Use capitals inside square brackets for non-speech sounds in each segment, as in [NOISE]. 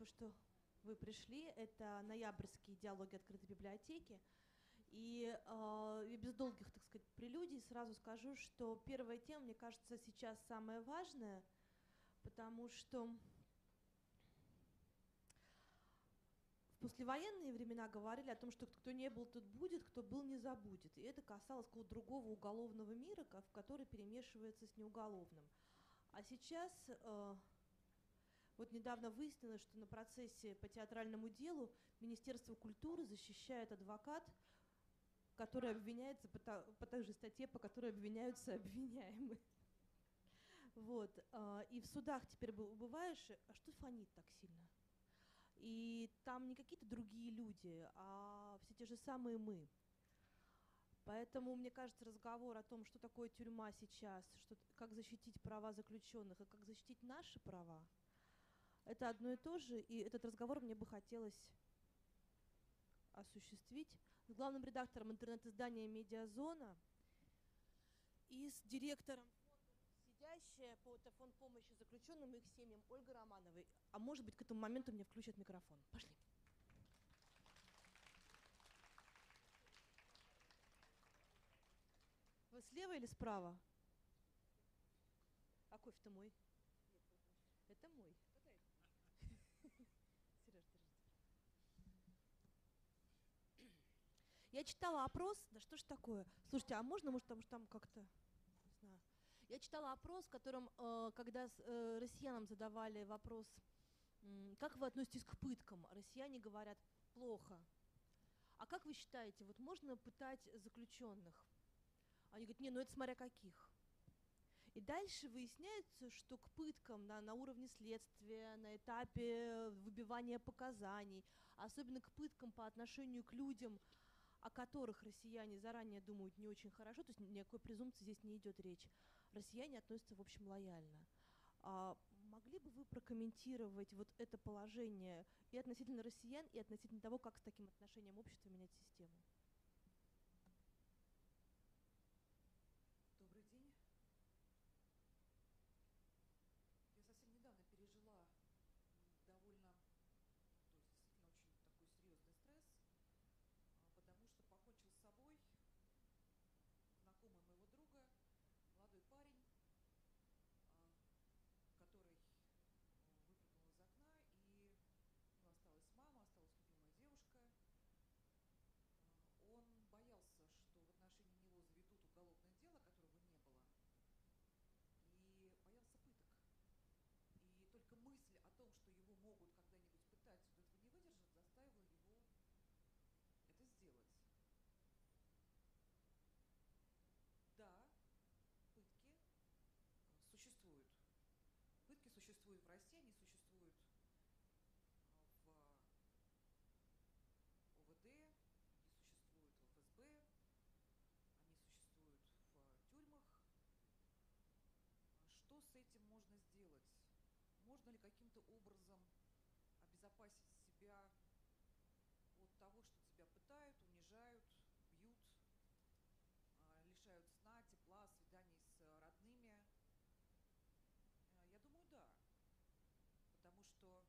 спасибо, что вы пришли. Это ноябрьские диалоги открытой библиотеки. И э, без долгих, так сказать, прелюдий сразу скажу, что первая тема, мне кажется, сейчас самая важная, потому что в послевоенные времена говорили о том, что кто не был, тот будет, кто был, не забудет. И это касалось какого-то другого уголовного мира, в который перемешивается с неуголовным. А сейчас э, вот недавно выяснилось, что на процессе по театральному делу Министерство культуры защищает адвокат, который обвиняется по, та, по той же статье, по которой обвиняются обвиняемые. Вот. А, и в судах теперь бываешь, а что фонит так сильно? И там не какие-то другие люди, а все те же самые мы. Поэтому, мне кажется, разговор о том, что такое тюрьма сейчас, что, как защитить права заключенных и как защитить наши права, это одно и то же, и этот разговор мне бы хотелось осуществить с главным редактором интернет-издания «Медиазона» и с директором сидящая по фонд помощи заключенным и их семьям Ольга Романовой. А может быть, к этому моменту мне включат микрофон. Пошли. Вы слева или справа? А кофе-то мой. Это мой. Я читала опрос, да что ж такое? Слушайте, а можно, может, там, там как-то, не знаю. Я читала опрос, в котором, э, когда э, россиянам задавали вопрос, как вы относитесь к пыткам, россияне говорят плохо. А как вы считаете, вот можно пытать заключенных? Они говорят, не, ну это смотря каких. И дальше выясняется, что к пыткам на, на уровне следствия, на этапе выбивания показаний, особенно к пыткам по отношению к людям, о которых россияне заранее думают не очень хорошо, то есть никакой презумпции здесь не идет речь, россияне относятся, в общем, лояльно. А могли бы вы прокомментировать вот это положение и относительно россиян, и относительно того, как с таким отношением общества менять систему? Добрый день. Я совсем недавно пережила довольно, то есть действительно очень такой серьезный стресс, а, потому что покончил с собой знакомый моего друга, молодой парень, а, который выпрыгнул из окна, и ну, осталась мама, осталась любимая девушка. А, он боялся, что в отношении него заведут уголовное дело, которого не было, и боялся пыток. И только мысль о том, что его могут когда-нибудь пытать, он этого не выдержит, заставила его это сделать. Да, пытки э, существуют. Пытки существуют в России, они существуют э, в ОВД, они существуют в ФСБ, они существуют в тюрьмах. Что с этим можно сделать? Можно ли каким-то образом обезопасить себя от того, что тебя пытают, унижают, бьют, а, лишают сна, тепла, свиданий с родными? А, я думаю, да. Потому что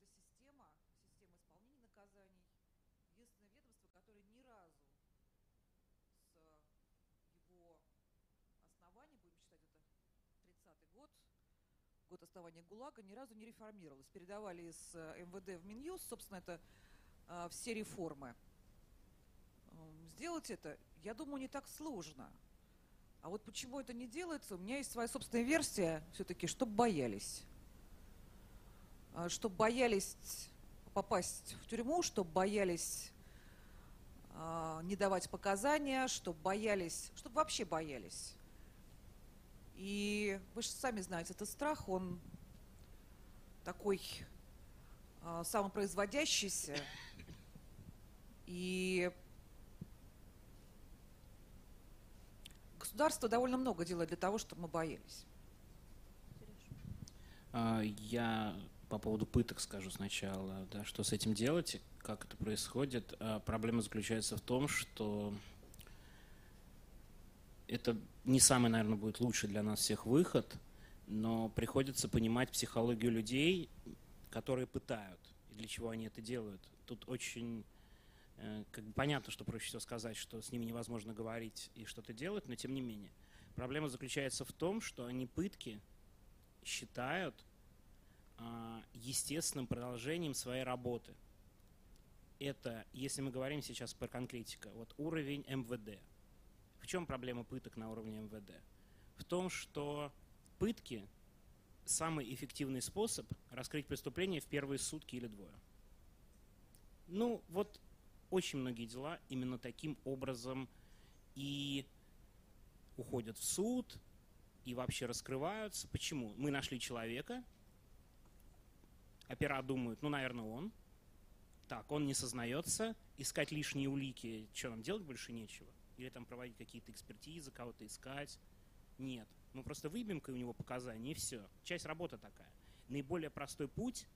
эта система, система исполнения наказаний, единственное ведомство, которое ни разу с его основания, будем считать это 30-й год, год основания ГУЛАГа, ни разу не реформировалось. Передавали из э, МВД в Минюст, собственно, это э, все реформы. Эм, сделать это, я думаю, не так сложно. А вот почему это не делается, у меня есть своя собственная версия, все-таки, чтобы боялись. Э, чтобы боялись попасть в тюрьму, чтобы боялись не давать показания, чтобы боялись, чтобы вообще боялись. И вы же сами знаете, этот страх, он такой э, самопроизводящийся. И государство довольно много делает для того, чтобы мы боялись. А, я по поводу пыток скажу сначала, да, что с этим делать, как это происходит. А, проблема заключается в том, что это не самый, наверное, будет лучший для нас всех выход, но приходится понимать психологию людей, которые пытают, и для чего они это делают. Тут очень э, как бы понятно, что проще всего сказать, что с ними невозможно говорить и что-то делать, но тем не менее. Проблема заключается в том, что они пытки считают а, естественным продолжением своей работы. Это, если мы говорим сейчас про конкретика, вот уровень МВД. Чем проблема пыток на уровне МВД? В том, что пытки – самый эффективный способ раскрыть преступление в первые сутки или двое. Ну, вот очень многие дела именно таким образом и уходят в суд, и вообще раскрываются. Почему? Мы нашли человека, опера думают, ну, наверное, он. Так, он не сознается, искать лишние улики, что нам делать больше нечего? Или там проводить какие-то экспертизы, кого-то искать? Нет. Мы просто выбьем у него показания, и все. Часть работы такая. Наиболее простой путь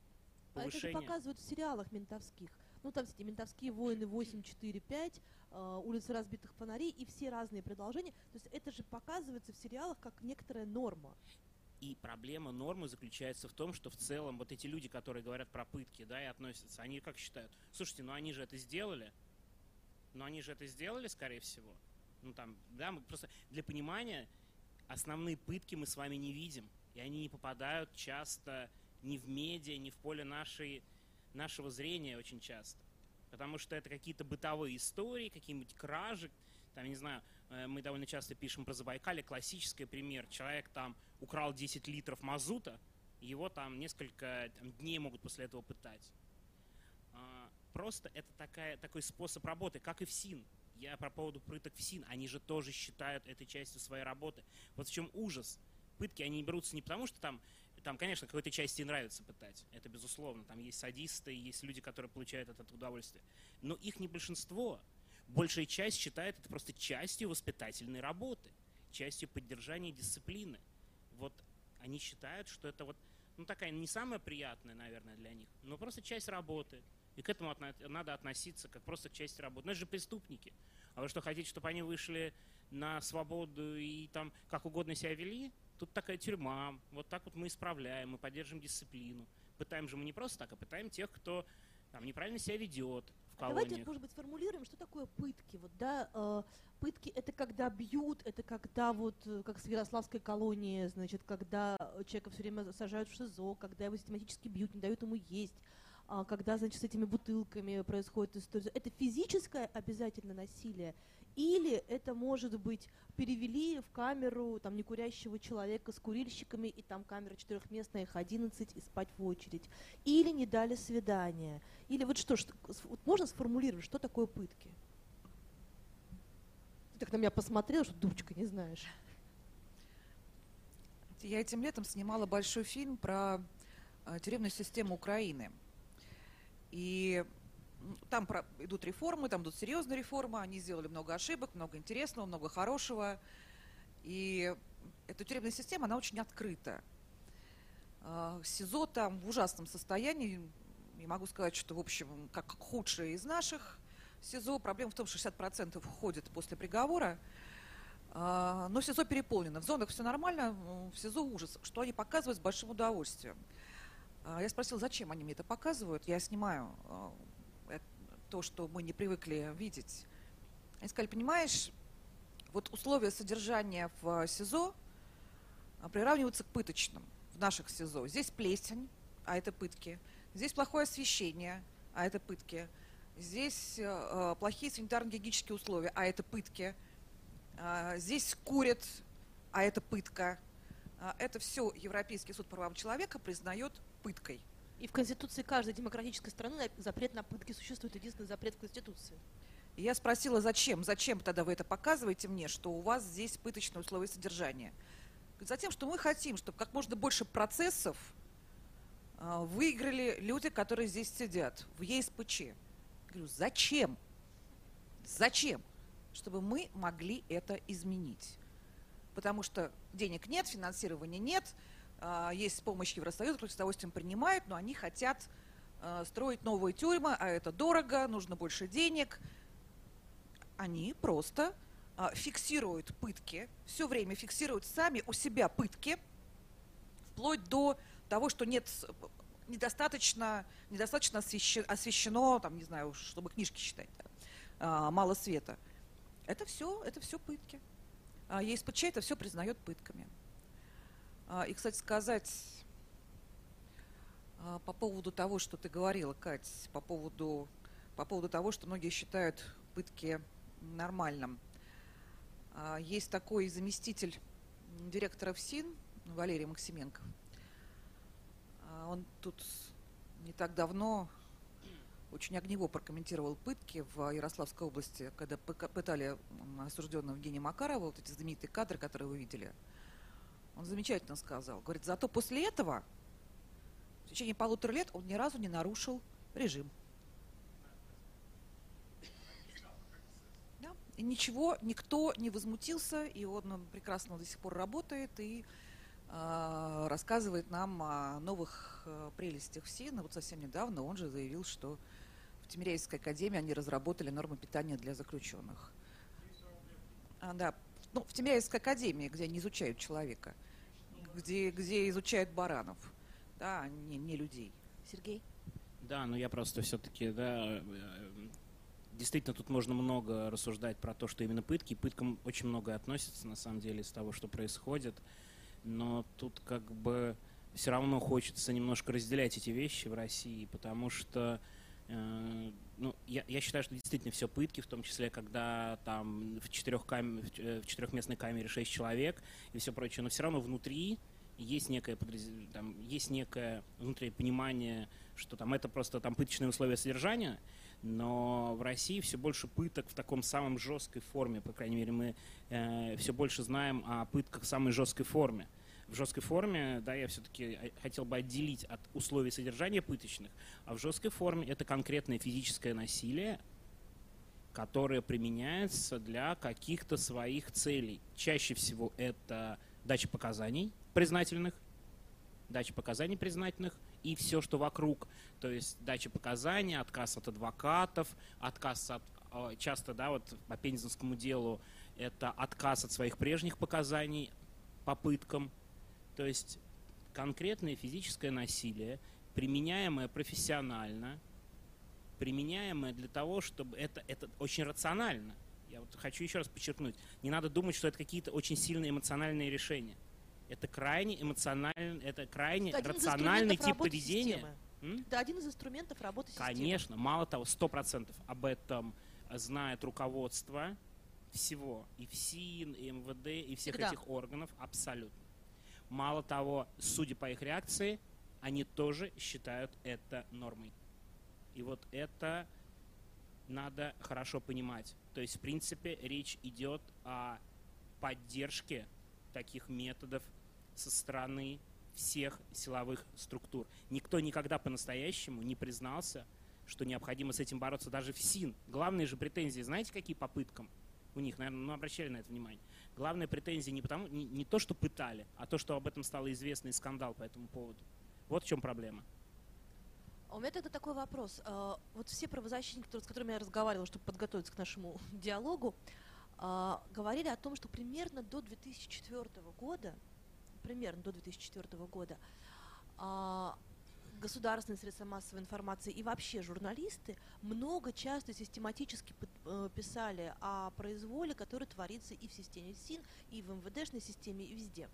повышения... А это же показывают в сериалах ментовских. Ну, там эти ментовские войны 8, 4, 5, э, улицы разбитых фонарей и все разные продолжения. То есть это же показывается в сериалах как некоторая норма. И проблема нормы заключается в том, что в целом вот эти люди, которые говорят про пытки, да, и относятся, они как считают? Слушайте, ну они же это сделали. Ну они же это сделали, скорее всего. Ну там, да, мы просто для понимания основные пытки мы с вами не видим. И они не попадают часто ни в медиа, ни в поле нашей, нашего зрения очень часто. Потому что это какие-то бытовые истории, какие-нибудь кражи, там, не знаю, э, мы довольно часто пишем про Забайкалье, классический пример. Человек там украл 10 литров мазута, его там несколько там, дней могут после этого пытать. Просто это такая, такой способ работы, как и в СИН я про поводу пыток в СИН, они же тоже считают этой частью своей работы. Вот в чем ужас. Пытки, они берутся не потому, что там, там, конечно, какой-то части нравится пытать, это безусловно. Там есть садисты, есть люди, которые получают от этого удовольствие. Но их не большинство. Большая часть считает это просто частью воспитательной работы, частью поддержания дисциплины. Вот они считают, что это вот ну, такая не самая приятная, наверное, для них, но просто часть работы – и к этому надо относиться как просто к части работы. Но это же преступники. А вы что, хотите, чтобы они вышли на свободу и там как угодно себя вели? Тут такая тюрьма. Вот так вот мы исправляем, мы поддержим дисциплину. Пытаем же мы не просто так, а пытаем тех, кто там неправильно себя ведет в колониях. А давайте, может быть, сформулируем, что такое пытки. Вот, да, э, пытки это когда бьют, это когда вот, э, как в Ярославской колонии, значит, когда человека все время сажают в ШИЗО, когда его систематически бьют, не дают ему есть когда, значит, с этими бутылками происходит история. Это физическое обязательно насилие, или это может быть перевели в камеру там некурящего человека с курильщиками, и там камера четырехместная, их 11, и спать в очередь. Или не дали свидания. Или вот что, что вот можно сформулировать, что такое пытки? Ты так на меня посмотрел, что дурочка не знаешь. Я этим летом снимала большой фильм про э, тюремную систему Украины – и там идут реформы, там идут серьезные реформы, они сделали много ошибок, много интересного, много хорошего. И эта тюремная система, она очень открыта. А, СИЗО там в ужасном состоянии, не могу сказать, что, в общем, как худшее из наших СИЗО. Проблема в том, что 60% уходит после приговора. А, но СИЗО переполнено. В зонах все нормально, в СИЗО ужас, что они показывают с большим удовольствием. А, я спросила, зачем они мне это показывают. Я снимаю а, то, что мы не привыкли видеть. Они сказали, понимаешь, вот условия содержания в СИЗО а, приравниваются к пыточным в наших СИЗО. Здесь плесень, а это пытки. Здесь плохое освещение, а это пытки. Здесь э, плохие санитарно-гигиенические условия, а это пытки. Э, здесь курят, а это пытка. Э, это все Европейский суд по правам человека признает пыткой. И в Конституции каждой демократической страны запрет на пытки существует, единственный запрет в Конституции. И я спросила, зачем? Зачем тогда вы это показываете мне, что у вас здесь пыточные условия содержания? Затем, что мы хотим, чтобы как можно больше процессов а, выиграли люди, которые здесь сидят в ЕСПЧ. Я говорю, зачем? Зачем? Чтобы мы могли это изменить. Потому что денег нет, финансирования нет – есть помощь Евросоюза, которые с удовольствием принимают, но они хотят а, строить новые тюрьмы, а это дорого, нужно больше денег. Они просто а, фиксируют пытки, все время фиксируют сами у себя пытки, вплоть до того, что нет недостаточно, недостаточно освещено, освещено, там, не знаю, чтобы книжки читать, да, а, мало света. Это все, это все пытки. А ЕСПЧ это все признает пытками. А, и, кстати сказать, а, по поводу того, что ты говорила, Кать, по поводу, по поводу того, что многие считают пытки нормальным. А, есть такой заместитель директора ФСИН Валерий Максименко. Он тут не так давно очень огнево прокомментировал пытки в Ярославской области, когда пытали осужденного Евгения Макарова, вот эти знаменитые кадры, которые вы видели. Он замечательно сказал. Говорит, зато после этого в течение полутора лет он ни разу не нарушил режим. И ничего, никто не возмутился, и он прекрасно до сих пор работает и э, рассказывает нам о новых э, прелестях СИН. Вот совсем недавно он же заявил, что в Тимиряйской академии они разработали нормы питания для заключенных. А, да, ну, в Тимиряйской академии, где они изучают человека, где, где изучают баранов, да, а не, не людей. Сергей? Да, но я просто все-таки, да, э, действительно тут можно много рассуждать про то, что именно пытки. Пыткам очень многое относится, на самом деле, из того, что происходит. Но тут как бы все равно хочется немножко разделять эти вещи в России, потому что ну, я, я считаю, что действительно все пытки, в том числе, когда там в, четырех кам... Э, в четырехместной камере шесть человек и все прочее, но все равно внутри есть некое, подраз... там, есть некое внутреннее понимание, что там это просто там пыточные условия содержания, но в России все больше пыток в таком самом жесткой форме, по крайней мере, мы э, все больше знаем о пытках в самой жесткой форме. В жесткой форме, да, я все-таки э, хотел бы отделить от условий содержания пыточных, а в жесткой форме это конкретное физическое насилие, которое применяется для каких-то своих целей. Чаще всего это дача показаний признательных, дача показаний признательных и все, что вокруг. То есть дача показаний, отказ от адвокатов, отказ от а, часто, да, вот по Пензенскому делу это отказ от своих прежних показаний попыткам. То есть конкретное физическое насилие, применяемое профессионально, применяемое для того, чтобы это, это очень рационально. Я вот хочу еще раз подчеркнуть, не надо думать, что это какие-то очень сильные эмоциональные решения. Это крайне эмоциональный, это крайне это рациональный тип поведения. Это один из инструментов работы системы. Конечно, мало того, сто процентов об этом знает руководство всего, и ФСИН, и МВД, и всех Всегда. этих органов, абсолютно. Мало того, судя по их реакции, они тоже считают это нормой. И вот это надо хорошо понимать. То есть, в принципе, речь идет о поддержке таких методов со стороны всех силовых структур. Никто никогда по-настоящему не признался, что необходимо с этим бороться даже в СИН. Главные же претензии, знаете, какие попыткам у них, наверное, ну, обращали на это внимание. Главные претензии не, потому, не, не то, что пытали, а то, что об этом стало известно и скандал по этому поводу. Вот в чем проблема. А у меня тогда такой вопрос. А, вот все правозащитники, с которыми я разговаривала, чтобы подготовиться к нашему [LAUGHS] диалогу, а, говорили о том, что примерно до 2004 года, примерно до 2004 года, государственные средства массовой информации и вообще журналисты много, часто, систематически э, писали о произволе, который творится и в системе СИН, и в МВДшной системе, и везде.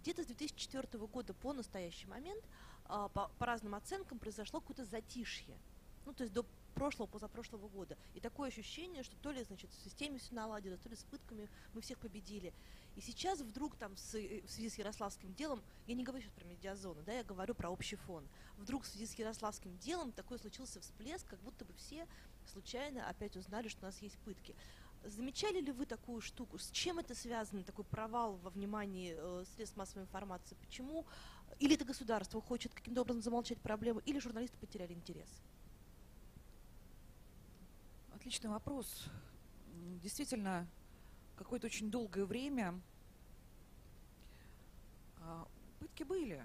Где-то с 2004 года по настоящий момент, а, по, по разным оценкам, произошло какое-то затишье. Ну, то есть до прошлого, позапрошлого года. И такое ощущение, что то ли, значит, в системе все наладилось, то ли с пытками мы всех победили. И сейчас вдруг там с, э, в связи с Ярославским делом, я не говорю сейчас про медиазону, да, я говорю про общий фон. Вдруг в связи с Ярославским делом такой случился всплеск, как будто бы все случайно опять узнали, что у нас есть пытки. Замечали ли вы такую штуку? С чем это связано, такой провал во внимании э, средств массовой информации? Почему? Или это государство хочет каким-то образом замолчать проблему, или журналисты потеряли интерес? Отличный вопрос. Действительно, какое-то очень долгое время а, пытки были.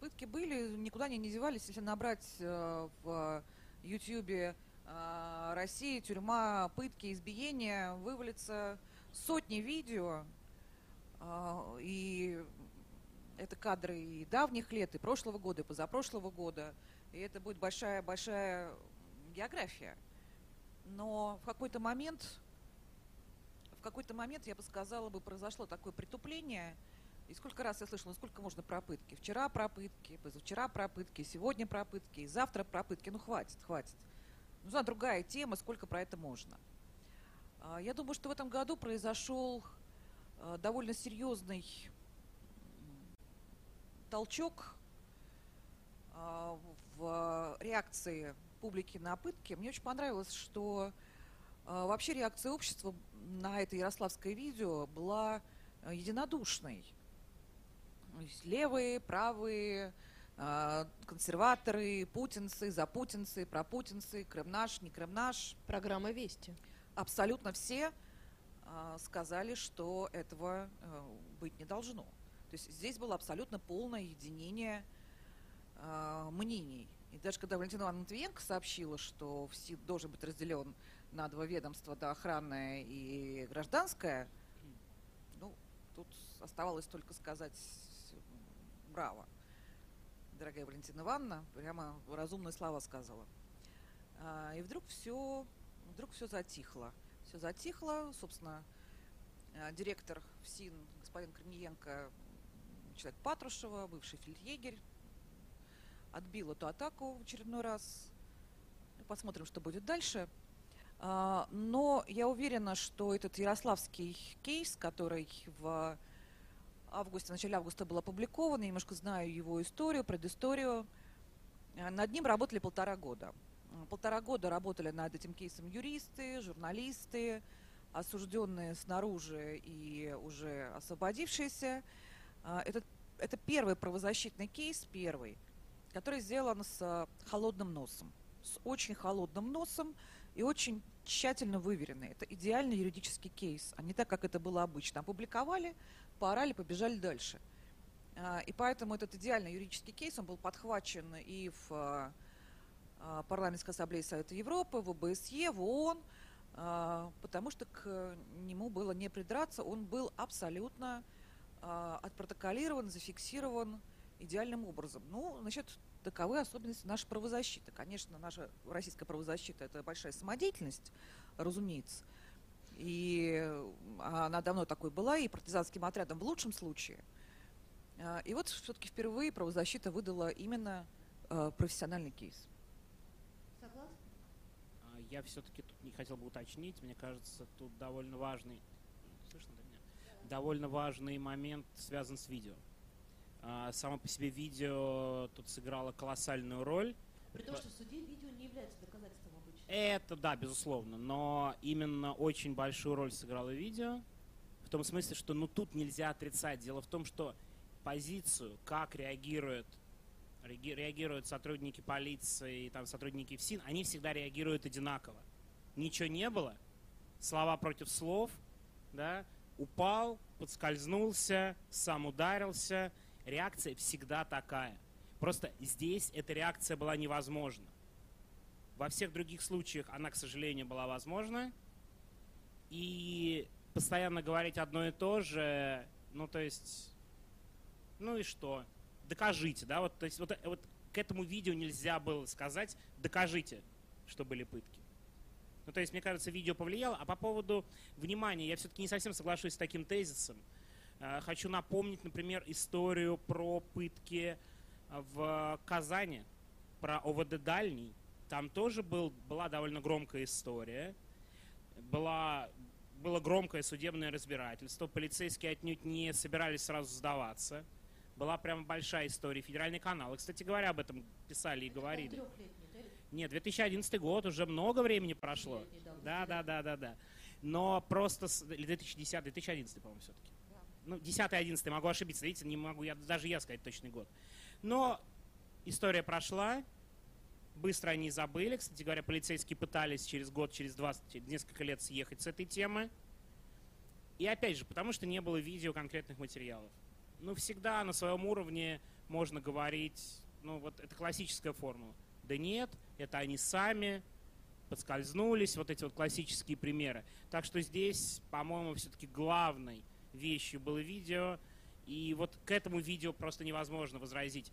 Пытки были, никуда они не девались. Если набрать э, в Ютьюбе э, Россия, тюрьма, пытки, избиения, вывалится сотни видео. А, и это кадры и давних лет, и прошлого года, и позапрошлого года. И это будет большая-большая география. Но в какой-то момент, какой-то момент, я бы сказала, бы произошло такое притупление. И сколько раз я слышала, ну сколько можно про пытки? Вчера про пытки, позавчера про пытки, сегодня про пытки, и завтра про пытки. Ну хватит, хватит. Нужна другая тема, сколько про это можно. А, я думаю, что в этом году произошел а, довольно серьезный толчок а, в реакции публики на пытки. Мне очень понравилось, что вообще реакция общества на это ярославское видео была единодушной. Левые, правые, консерваторы, путинцы, запутинцы, пропутинцы, крымнаш, не крымнаш. Программа «Вести» абсолютно все э, сказали, что этого э, быть не должно. То есть здесь было абсолютно полное единение э, мнений. И даже когда Валентина Ивановна Матвиенко сообщила, что ВСИД должен быть разделен на два ведомства, да, охранное и гражданское, ну, тут оставалось только сказать браво. Дорогая Валентина Ивановна, прямо разумные слова сказала. И вдруг все вдруг все затихло. Все затихло, собственно, э, директор ФСИН, господин Корниенко, человек Патрушева, бывший фельдъегерь, отбил эту атаку в очередной раз. Посмотрим, что будет дальше. А, но я уверена, что этот ярославский кейс, который в августе, в начале августа был опубликован, я немножко знаю его историю, предысторию, э, над ним работали полтора года. Полтора года работали над этим кейсом юристы, журналисты, осужденные снаружи и уже освободившиеся. А, это, это первый правозащитный кейс, первый, который сделан с холодным носом. С очень холодным носом и очень тщательно выверенный. Это идеальный юридический кейс, а не так, как это было обычно. Опубликовали, поорали, побежали дальше. А, и поэтому этот идеальный юридический кейс, он был подхвачен и в а, парламентской ассамблеи Совета Европы, в ОБСЕ, в ООН, а, потому что к нему было не придраться, он был абсолютно а, отпротоколирован, зафиксирован идеальным образом. Ну, значит, таковы особенности нашей правозащиты. Конечно, наша российская правозащита – это большая самодеятельность, разумеется. И она давно такой была, и партизанским отрядом в лучшем случае. И вот все-таки впервые правозащита выдала именно профессиональный кейс я все-таки тут не хотел бы уточнить. Мне кажется, тут довольно важный, слышно до меня? Довольно важный момент связан с видео. А, само по себе видео тут сыграло колоссальную роль. При том, что в суде видео не является доказательством обычно. Это да, безусловно. Но именно очень большую роль сыграло видео. В том смысле, что ну тут нельзя отрицать. Дело в том, что позицию, как реагирует реагируют сотрудники полиции, там, сотрудники ФСИН, они всегда реагируют одинаково. Ничего не было, слова против слов, да, упал, подскользнулся, сам ударился. Реакция всегда такая. Просто здесь эта реакция была невозможна. Во всех других случаях она, к сожалению, была возможна. И постоянно говорить одно и то же, ну, то есть, ну и что? докажите, да, вот, то есть вот, вот к этому видео нельзя было сказать, докажите, что были пытки. Ну, то есть, мне кажется, видео повлияло. А по поводу внимания, я все-таки не совсем соглашусь с таким тезисом. Э, хочу напомнить, например, историю про пытки в Казани, про ОВД Дальний. Там тоже был, была довольно громкая история. Была, было громкое судебное разбирательство. Полицейские отнюдь не собирались сразу сдаваться – была прям большая история. Федеральный канал. И, кстати говоря, об этом писали и говорили. Нет, 2011 год, уже много времени прошло. Да, да, да, да, да. Но просто... Или 2010, 2011, по-моему, все-таки. Ну, 10 11 могу ошибиться, видите, не могу я, даже я сказать точный год. Но история прошла, быстро они забыли. Кстати говоря, полицейские пытались через год, через два, через несколько лет съехать с этой темы. И опять же, потому что не было видео конкретных материалов ну, всегда на своем уровне можно говорить, ну, вот это классическая формула. Да нет, это они сами подскользнулись, вот эти вот классические примеры. Так что здесь, по-моему, все-таки главной вещью было видео, И вот к этому видео просто невозможно возразить.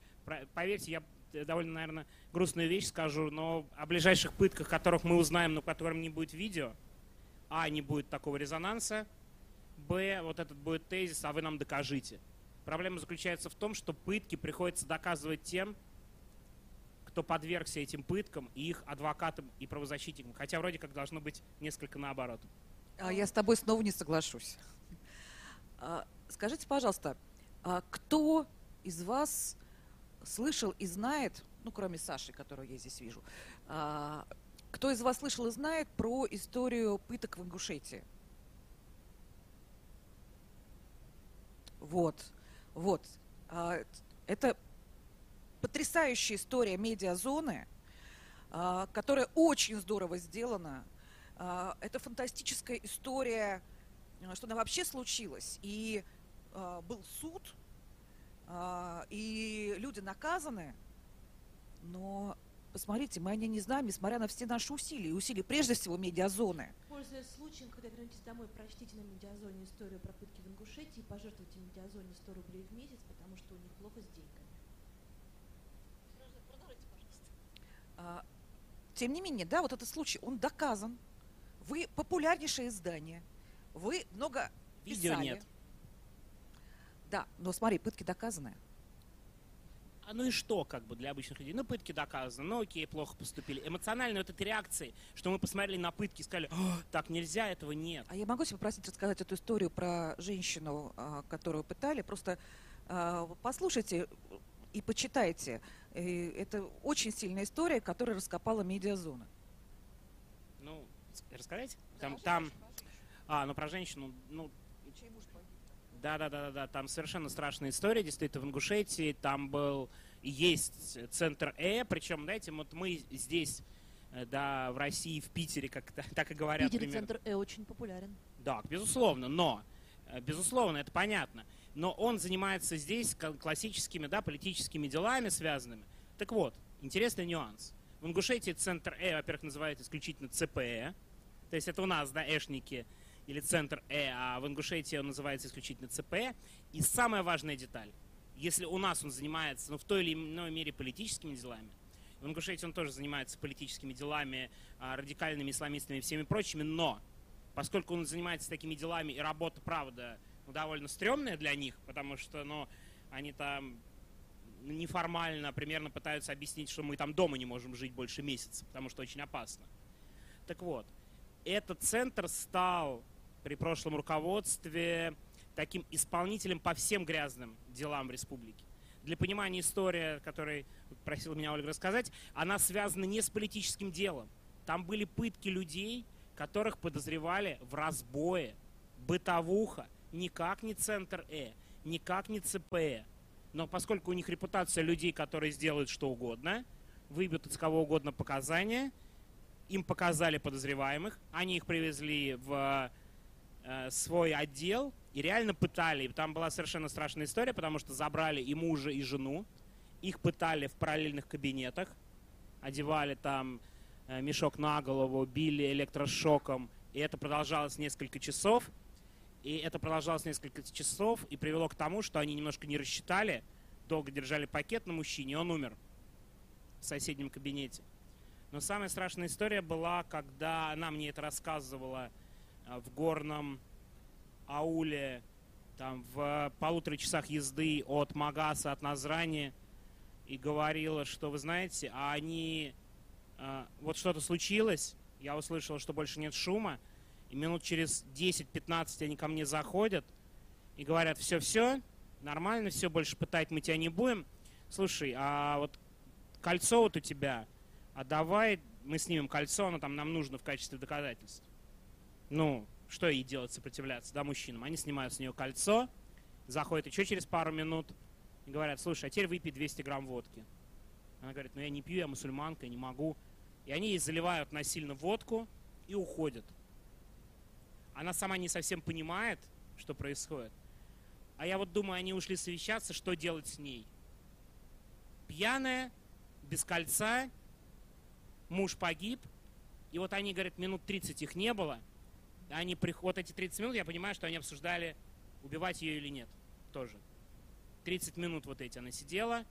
Поверьте, я довольно, наверное, грустную вещь скажу, но о ближайших пытках, которых мы узнаем, но которым не будет видео, а, не будет такого резонанса, б, вот этот будет тезис, а вы нам докажите. Проблема заключается в том, что пытки приходится доказывать тем, кто подвергся этим пыткам, и их адвокатам и правозащитникам. Хотя вроде как должно быть несколько наоборот. А я с тобой снова не соглашусь. А, скажите, пожалуйста, а кто из вас слышал и знает, ну, кроме Саши, которую я здесь вижу, а, кто из вас слышал и знает про историю пыток в Ингушетии? Вот, вот. Это потрясающая история медиазоны, которая очень здорово сделана. Это фантастическая история что она вообще случилась. И э, был суд, э, и люди наказаны, но посмотрите, мы о ней не знаем, несмотря на все наши усилия, и усилия прежде всего медиазоны. Пользуясь случаем, когда вернетесь домой, прочтите на медиазоне историю про пытки в Ингушетии и пожертвуйте медиазоне 100 рублей в месяц, потому что у них плохо с деньгами. А, тем не менее, да, вот этот случай, он доказан. Вы популярнейшее издание – вы много Видео писали. нет. Да, но смотри, пытки доказаны. А ну и что, как бы, для обычных людей? Ну, пытки доказаны, ну окей, плохо поступили. Эмоционально вот этой реакции, что мы посмотрели на пытки и сказали, так нельзя, этого нет. А я могу тебя попросить рассказать эту историю про женщину, а, которую пытали? Просто а, послушайте и почитайте. Это очень сильная история, которая раскопала медиазона. Ну, рассказать? Там, там, а, ну про женщину, ну... Да, да, да, да, да. Там совершенно страшная история, действительно, в Ингушетии. Там был и есть центр Э, причем, знаете, вот мы здесь, э, да, в России, в Питере, как так и говорят. В Питере примерно. центр Э очень популярен. Да, безусловно, но, э, безусловно, это понятно. Но он занимается здесь классическими, да, политическими делами связанными. Так вот, интересный нюанс. В Ингушетии центр Э, во-первых, называют исключительно ЦПЭ, то есть это у нас, да, эшники, или центр Э, а в Ингушетии он называется исключительно ЦП. И самая важная деталь, если у нас он занимается ну, в той или иной мере политическими делами, в Ингушетии он тоже занимается политическими делами, а, радикальными исламистами и всеми прочими, но поскольку он занимается такими делами и работа, правда, ну, довольно стрёмная для них, потому что, ну, они там неформально примерно пытаются объяснить, что мы там дома не можем жить больше месяца, потому что очень опасно. Так вот, этот центр стал при прошлом руководстве таким исполнителем по всем грязным делам в республике. Для понимания истории, которую просил меня Ольга рассказать, она связана не с политическим делом. Там были пытки людей, которых подозревали в разбое, бытовуха, никак не Центр Э, никак не ЦПЭ. Но поскольку у них репутация людей, которые сделают что угодно, выбьют из кого угодно показания, им показали подозреваемых, они их привезли в Э, свой отдел и реально пытали. Там была совершенно страшная история, потому что забрали и мужа, и жену. Их пытали в параллельных кабинетах. Одевали там э, мешок на голову, били электрошоком. И это продолжалось несколько часов. И это продолжалось несколько часов и привело к тому, что они немножко не рассчитали, долго держали пакет на мужчине, и он умер в соседнем кабинете. Но самая страшная история была, когда она мне это рассказывала в горном ауле, там в полутора часах езды от Магаса, от Назрани, и говорила, что вы знаете, а они, э, вот что-то случилось, я услышала, что больше нет шума, и минут через 10-15 они ко мне заходят и говорят, все-все, нормально, все, больше пытать мы тебя не будем. Слушай, а вот кольцо вот у тебя, а давай мы снимем кольцо, оно там нам нужно в качестве доказательств ну, что ей делать, сопротивляться, да, мужчинам? Они снимают с нее кольцо, заходят еще через пару минут и говорят, слушай, а теперь выпей 200 грамм водки. Она говорит, ну я не пью, я мусульманка, я не могу. И они ей заливают насильно водку и уходят. Она сама не совсем понимает, что происходит. А я вот думаю, они ушли совещаться, что делать с ней. Пьяная, без кольца, муж погиб, и вот они говорят, минут 30 их не было – они, вот эти 30 минут, я понимаю, что они обсуждали, убивать ее или нет тоже. 30 минут вот эти она сидела,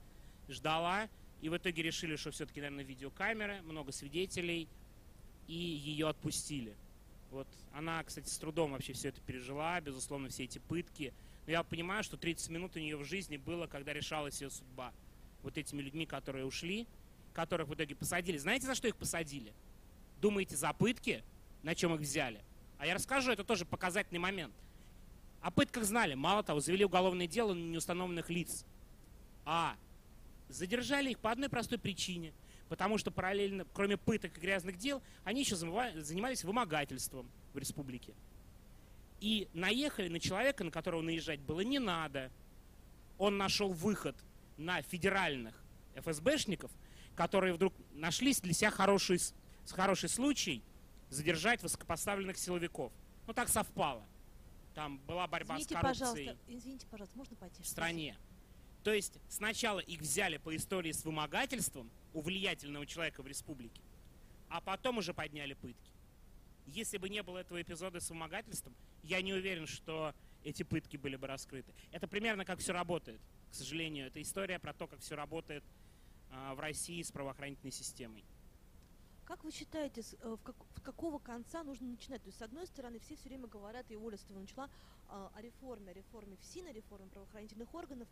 ждала, и в итоге решили, что все-таки, наверное, видеокамеры, много свидетелей, и ее отпустили. Вот она, кстати, с трудом вообще все это пережила, безусловно, все эти пытки. Но я понимаю, что 30 минут у нее в жизни было, когда решалась ее судьба. Вот этими людьми, которые ушли, которых в итоге посадили. Знаете, за что их посадили? Думаете, за пытки? На чем их взяли? А я расскажу, это тоже показательный момент. О пытках знали. Мало того, завели уголовное дело на неустановленных лиц. А задержали их по одной простой причине. Потому что параллельно, кроме пыток и грязных дел, они еще занимались вымогательством в республике. И наехали на человека, на которого наезжать было не надо. Он нашел выход на федеральных ФСБшников, которые вдруг нашлись для себя хороший, хороший случай задержать высокопоставленных силовиков. Ну, так совпало. Там была борьба извините, с коррупцией. Пожалуйста, извините, пожалуйста, можно пойти? В стране. То есть сначала их взяли по истории с вымогательством у влиятельного человека в республике, а потом уже подняли пытки. Если бы не было этого эпизода с вымогательством, я не уверен, что эти пытки были бы раскрыты. Это примерно как все работает, к сожалению. Это история про то, как все работает а, в России с правоохранительной системой. Как вы считаете, с, э, в, как, в какого конца нужно начинать? То есть, с одной стороны, все все время говорят, и Оля Стева начала э, о реформе, о реформе ФСИН, о реформе правоохранительных органов.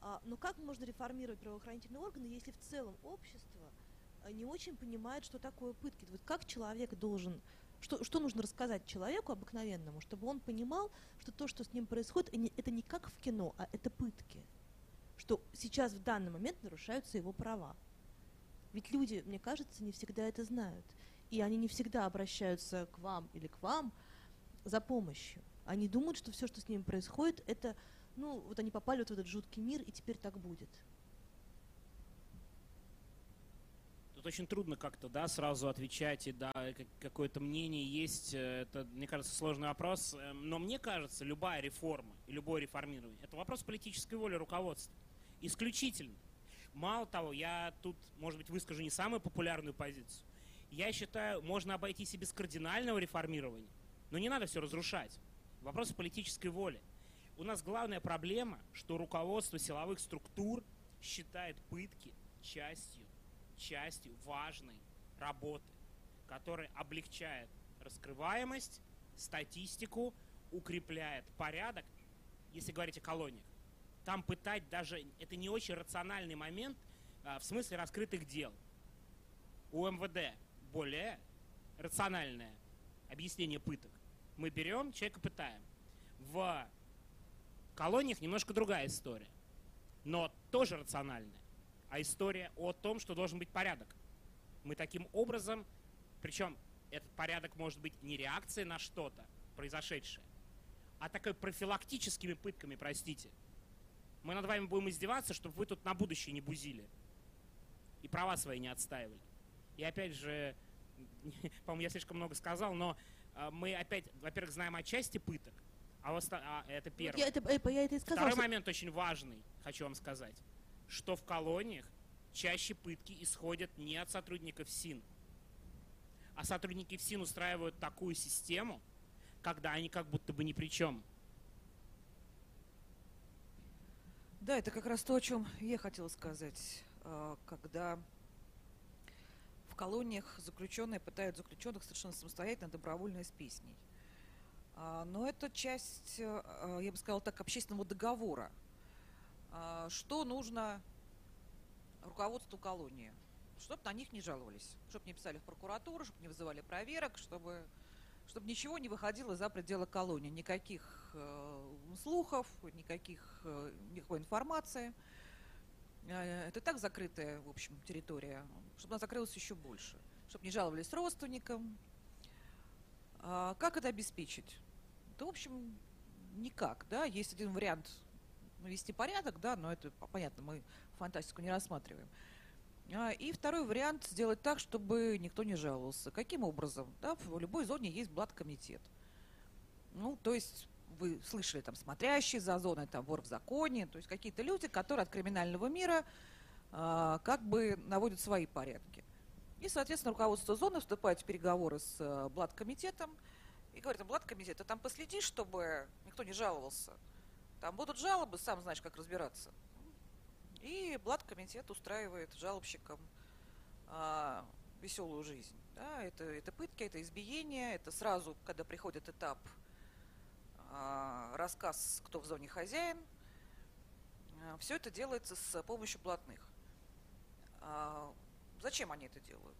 А, но как можно реформировать правоохранительные органы, если в целом общество э, не очень понимает, что такое пытки? Вот как человек должен, что, что нужно рассказать человеку обыкновенному, чтобы он понимал, что то, что с ним происходит, это не как в кино, а это пытки? Что сейчас в данный момент нарушаются его права. Ведь люди, мне кажется, не всегда это знают. И они не всегда обращаются к вам или к вам за помощью. Они думают, что все, что с ними происходит, это, ну, вот они попали вот в этот жуткий мир, и теперь так будет. Тут очень трудно как-то, да, сразу отвечать, и да, какое-то мнение есть. Э, это, мне кажется, сложный вопрос. Эм, но мне кажется, любая реформа и любое реформирование – это вопрос политической воли руководства. Исключительно. Мало того, я тут, может быть, выскажу не самую популярную позицию. Я считаю, можно обойтись и без кардинального реформирования, но не надо все разрушать. Вопрос политической воли. У нас главная проблема, что руководство силовых структур считает пытки частью, частью важной работы, которая облегчает раскрываемость, статистику, укрепляет порядок, если говорить о колониях там пытать даже, это не очень рациональный момент а, в смысле раскрытых дел. У МВД более рациональное объяснение пыток. Мы берем, человека пытаем. В колониях немножко другая история, но тоже рациональная. А история о том, что должен быть порядок. Мы таким образом, причем этот порядок может быть не реакцией на что-то произошедшее, а такой профилактическими пытками, простите – мы над вами будем издеваться, чтобы вы тут на будущее не бузили. И права свои не отстаивали. И опять же, [LAUGHS] по-моему, я слишком много сказал, но а, мы опять, во-первых, знаем о части пыток, а, вот, а это первое. Я это, я это и сказала, Второй что... момент очень важный, хочу вам сказать, что в колониях чаще пытки исходят не от сотрудников СИН, а сотрудники ФСИН устраивают такую систему, когда они как будто бы ни при чем. Да, это как раз то, о чем я хотела сказать. А, когда в колониях заключенные пытают заключенных совершенно самостоятельно, добровольно и с песней. А, но это часть, а, я бы сказала так, общественного договора. Что нужно руководству колонии? Чтобы на них не жаловались, чтобы не писали в прокуратуру, чтобы не вызывали проверок, чтобы чтобы ничего не выходило за пределы колонии, никаких слухов, никаких, э, никакой информации. Э, это так закрытая, в общем, территория, чтобы она закрылась еще больше, чтобы не жаловались родственникам. А как это обеспечить? Да, в общем, никак, да, есть один вариант навести порядок, да, но это, понятно, мы фантастику не рассматриваем. А, и второй вариант сделать так, чтобы никто не жаловался. Каким образом? Да, в любой зоне есть блат-комитет. Ну, то есть вы слышали там смотрящий за зоной, там вор в законе, то есть какие-то люди, которые от криминального мира э, как бы наводят свои порядки. И, соответственно, руководство зоны вступает в переговоры с э, блат-комитетом и говорит, блат-комитет, ты там последи, чтобы никто не жаловался. Там будут жалобы, сам знаешь, как разбираться. И Блат-комитет устраивает жалобщикам а, веселую жизнь. Да, это, это пытки, это избиение, это сразу, когда приходит этап рассказ, кто в зоне хозяин. А, все это делается с помощью блатных. А, зачем они это делают?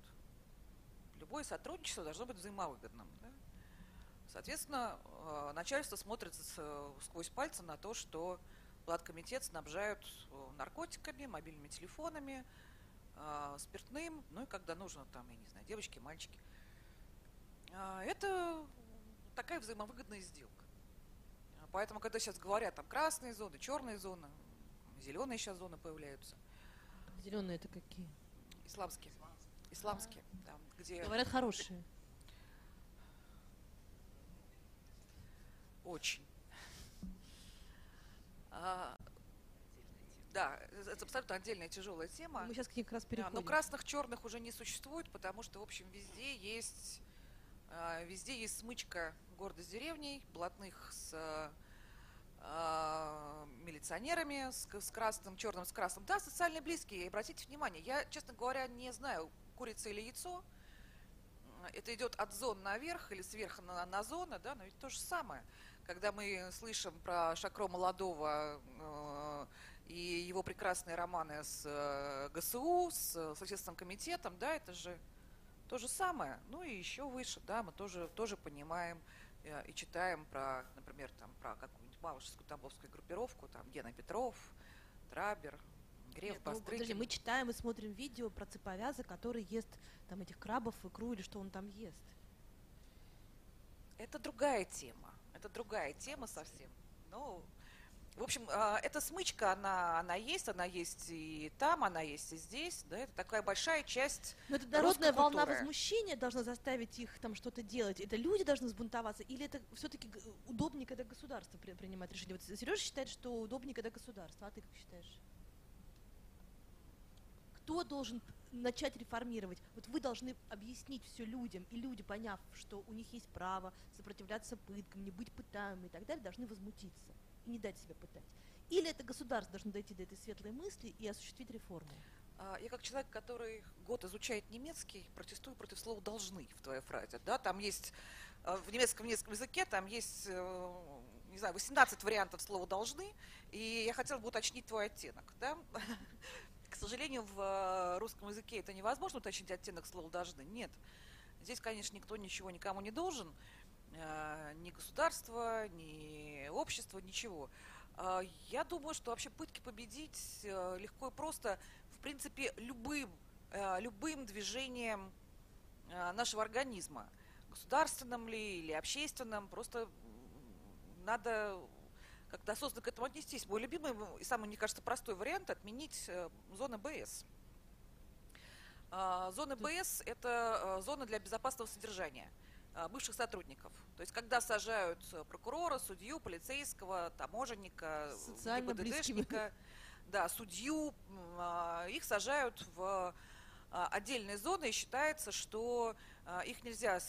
Любое сотрудничество должно быть взаимовыгодным. Да? Соответственно, а, начальство смотрит сквозь пальцы на то, что Блаткомитет снабжают э, наркотиками, мобильными телефонами, спиртным, ну и когда нужно, там, я не знаю, девочки, мальчики. Это такая взаимовыгодная сделка. Поэтому, когда сейчас говорят, там красные зоны, черные зоны, зеленые сейчас зоны появляются. Зеленые это какие? Исламские. Исламские, а. там, где... Говорят, хорошие. Очень. А, да, это абсолютно отдельная тяжелая тема. Мы сейчас к ней как раз переходим. но красных, черных уже не существует, потому что, в общем, везде есть, а, везде есть смычка гордость деревней, блатных с а, милиционерами, с, с красным, черным, с красным. Да, социально близкие, обратите внимание, я, честно говоря, не знаю, курица или яйцо, это идет от зон наверх или сверху на, на зоны, да, но ведь то же самое когда мы слышим про Шакро Молодого э, и его прекрасные романы с э, ГСУ, с Следственным комитетом, да, это же то же самое. Ну и еще выше, да, мы тоже, тоже понимаем э, и читаем про, например, там, про какую-нибудь Малышевскую Тамбовскую группировку, там, Гена Петров, Трабер, Греф, Нет, ну, подожди, мы читаем и смотрим видео про цеповяза, который ест там этих крабов, икру или что он там ест. Это другая тема это другая тема совсем. Ну, в общем, а, эта смычка, она, она есть, она есть и там, она есть и здесь, да, это такая большая часть Но это народная волна возмущения должна заставить их там что-то делать, это люди должны сбунтоваться, или это все-таки удобнее, когда государство принимает решение? Вот Сережа считает, что удобнее, когда государство, а ты как считаешь? Кто должен начать реформировать. Вот вы должны объяснить все людям, и люди, поняв, что у них есть право сопротивляться пыткам, не быть пытаемыми и так далее, должны возмутиться и не дать себя пытать. Или это государство должно дойти до этой светлой мысли и осуществить реформу? А, я как человек, который год изучает немецкий, протестую против слова «должны» в твоей фразе. Да? Там есть а, в немецком, в немецком языке там есть, э, не знаю, 18 вариантов слова «должны», и я хотела бы уточнить твой оттенок. Да? [LAUGHS] К сожалению, в э, русском языке это невозможно уточнить оттенок слова «должны». Нет. Здесь, конечно, никто ничего никому не должен. Э, ни государство, ни общество, ничего. Э, я думаю, что вообще пытки победить легко и просто, в принципе, любым, любым движением нашего организма. Государственным ли или общественным. Просто надо как-то осознанно к этому отнестись. Мой любимый и самый, мне кажется, простой вариант – отменить э, зоны БС. А, зоны БС – это э, зона для безопасного содержания э, бывших сотрудников. То есть, когда сажают прокурора, судью, полицейского, таможенника, ГИБДДшника, да, судью, а, их сажают в а, отдельные зоны, и считается, что их нельзя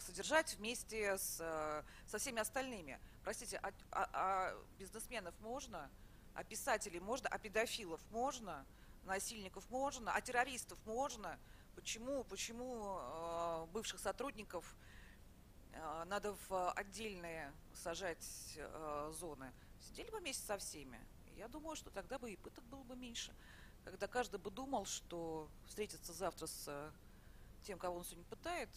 содержать вместе с, со всеми остальными. Простите, а, а, а бизнесменов можно, а писателей можно, а педофилов можно, насильников можно, а террористов можно? Почему, почему э, бывших сотрудников э, надо в отдельные сажать э, зоны? Сидели бы вместе со всеми. Я думаю, что тогда бы и пыток было бы меньше. Когда каждый бы думал, что встретиться завтра с тем, кого он сегодня пытает,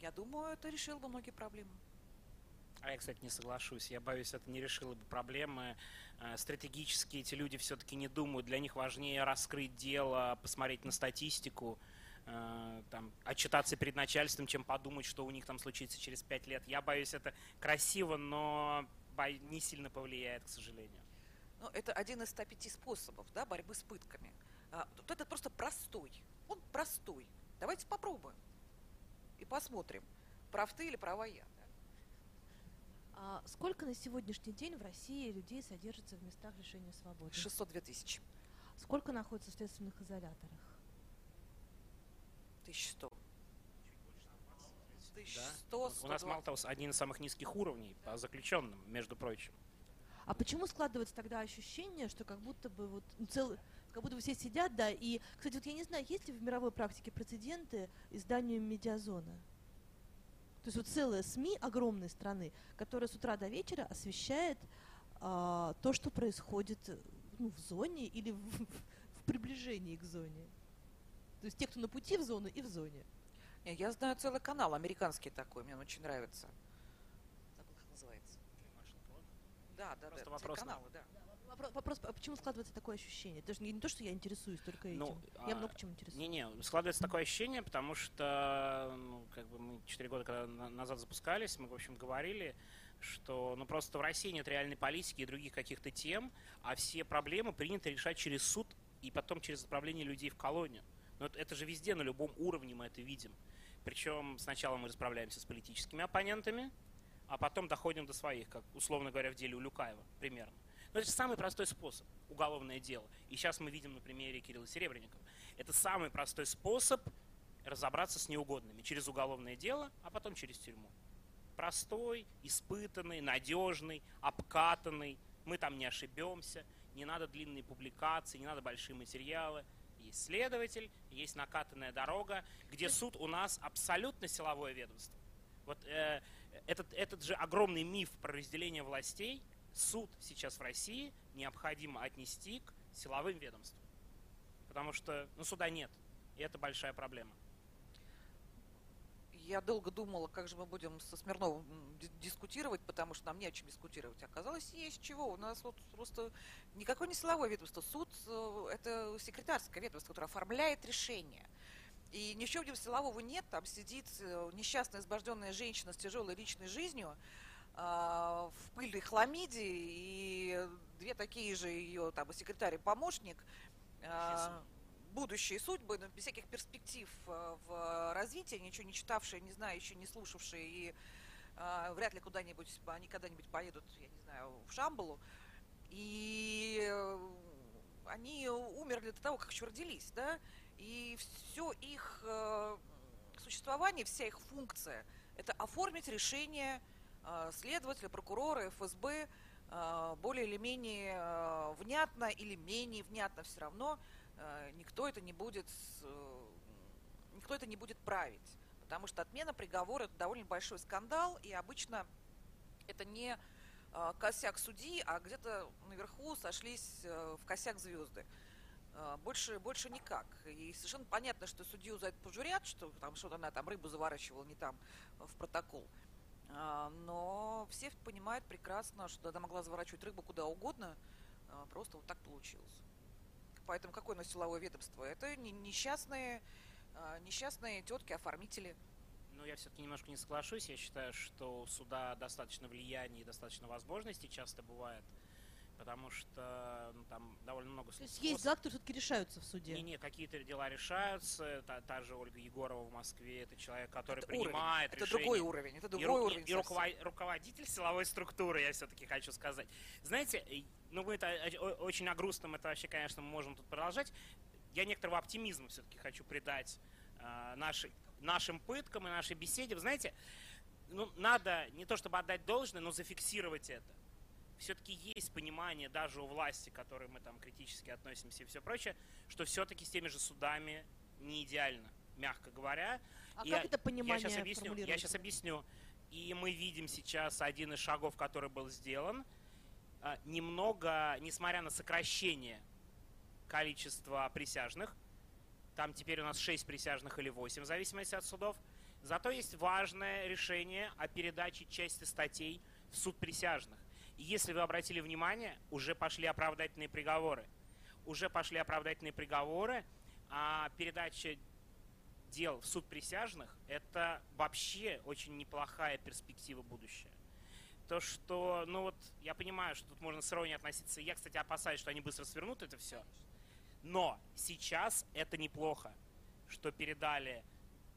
я думаю, это решило бы многие проблемы. А я, кстати, не соглашусь. Я боюсь, это не решило бы проблемы. Э, стратегически эти люди все-таки не думают. Для них важнее раскрыть дело, посмотреть на статистику, э, там, отчитаться перед начальством, чем подумать, что у них там случится через пять лет. Я боюсь, это красиво, но не сильно повлияет, к сожалению. Ну, это один из 105 способов да, борьбы с пытками. А, вот это просто простой. Он простой. Давайте попробуем. И посмотрим, прав ты или права я. А сколько на сегодняшний день в России людей содержится в местах лишения свободы? 602 тысячи. Сколько находится в следственных изоляторах? 1100. 1100, да? У нас, мало того, один из самых низких уровней по заключенным, между прочим. А почему складывается тогда ощущение, что как будто бы вот ну, целый, как будто бы все сидят, да, и, кстати, вот я не знаю, есть ли в мировой практике прецеденты изданию медиазона? То есть вот целая СМИ огромной страны, которая с утра до вечера освещает а, то, что происходит ну, в зоне или в, в приближении к зоне. То есть те, кто на пути в зону и в зоне. Я знаю целый канал, американский такой, мне он очень нравится. Забыл, как называется. Да, да, Просто да, вопрос телеканалы, да. Вопрос, вопрос, а почему складывается такое ощущение? Это же не, не то, что я интересуюсь только этим. Ну, я а, много чем интересуюсь. Не-не, складывается такое ощущение, потому что, ну, как бы мы 4 года когда на- назад запускались, мы, в общем, говорили, что, ну, просто в России нет реальной политики и других каких-то тем, а все проблемы принято решать через суд и потом через отправление людей в колонию. Но это, это же везде, на любом уровне мы это видим. Причем сначала мы расправляемся с политическими оппонентами, а потом доходим до своих, как, условно говоря, в деле Улюкаева примерно. Но это же самый простой способ – уголовное дело. И сейчас мы видим на примере Кирилла Серебренникова. Это самый простой способ разобраться с неугодными через уголовное дело, а потом через тюрьму. Простой, испытанный, надежный, обкатанный. Мы там не ошибемся, не надо длинные публикации, не надо большие материалы. Есть следователь, есть накатанная дорога, где суд у нас абсолютно силовое ведомство. Вот э, этот, этот же огромный миф про разделение властей, суд сейчас в России необходимо отнести к силовым ведомствам. Потому что ну, суда нет, и это большая проблема. Я долго думала, как же мы будем со Смирновым дискутировать, потому что нам не о чем дискутировать. Оказалось, есть чего. У нас вот просто никакое не силовое ведомство. Суд э, – это секретарское ведомство, которое оформляет решение. И ничего в нем силового нет. Там сидит э, несчастная избожденная женщина с тяжелой личной жизнью в пыльной хламиде, и две такие же ее там секретарь и помощник. а, будущие судьбы, но без всяких перспектив э, в развитии, ничего не читавшие, не знающие, не слушавшие, и вряд ли куда-нибудь, они когда-нибудь поедут, я не знаю, в Шамбалу. И э, они умерли до того, как еще родились, да, и все их э, существование, вся их функция – это оформить решение э, следователя, прокурора, ФСБ э, более или менее э, внятно или менее внятно все равно – никто это не будет никто это не будет править. Потому что отмена приговора это довольно большой скандал и обычно это не косяк судьи а где-то наверху сошлись в косяк звезды больше больше никак. И совершенно понятно что судью за это пожурят что там что-то она там рыбу заворачивала не там в протокол но все понимают прекрасно что она могла заворачивать рыбу куда угодно а, просто вот так получилось Поэтому какое нас силовое ведомство? Это не- несчастные, а, несчастные тетки-оформители. Ну, я все-таки немножко не соглашусь. Я считаю, что суда достаточно влияния и достаточно возможностей часто бывает, потому что ну, там довольно много То есть есть дела, которые все-таки решаются в суде. Не, не, какие-то дела решаются. Та, та же Ольга Егорова в Москве, это человек, который Это принимает уровень. Это решения. другой уровень. Это И, другой ру- и- уровень. и рукова- руководитель силовой структуры, я все-таки хочу сказать. Знаете, и- ну мы это о- очень о грустном, это вообще, конечно, мы можем тут продолжать. Я некоторого оптимизма все-таки хочу придать э, нашей, нашим пыткам и нашей беседе. Вы знаете, ну, надо не то чтобы отдать должное, но зафиксировать это. Все-таки есть понимание даже у власти, к которой мы там критически относимся и все прочее, что все-таки с теми же судами не идеально, мягко говоря. А И как я- это понимание я сейчас объясню. Я сейчас объясню. И мы видим сейчас один из шагов, который был сделан. А, Немного, несмотря на сокращение количества присяжных, там теперь у нас 6 присяжных или 8, в зависимости от судов, зато есть важное решение о передаче части статей в суд присяжных. Если вы обратили внимание, уже пошли оправдательные приговоры. Уже пошли оправдательные приговоры, а передача дел в суд присяжных – это вообще очень неплохая перспектива будущего. То, что, ну вот, я понимаю, что тут можно с иронией относиться. Я, кстати, опасаюсь, что они быстро свернут это все. Но сейчас это неплохо, что передали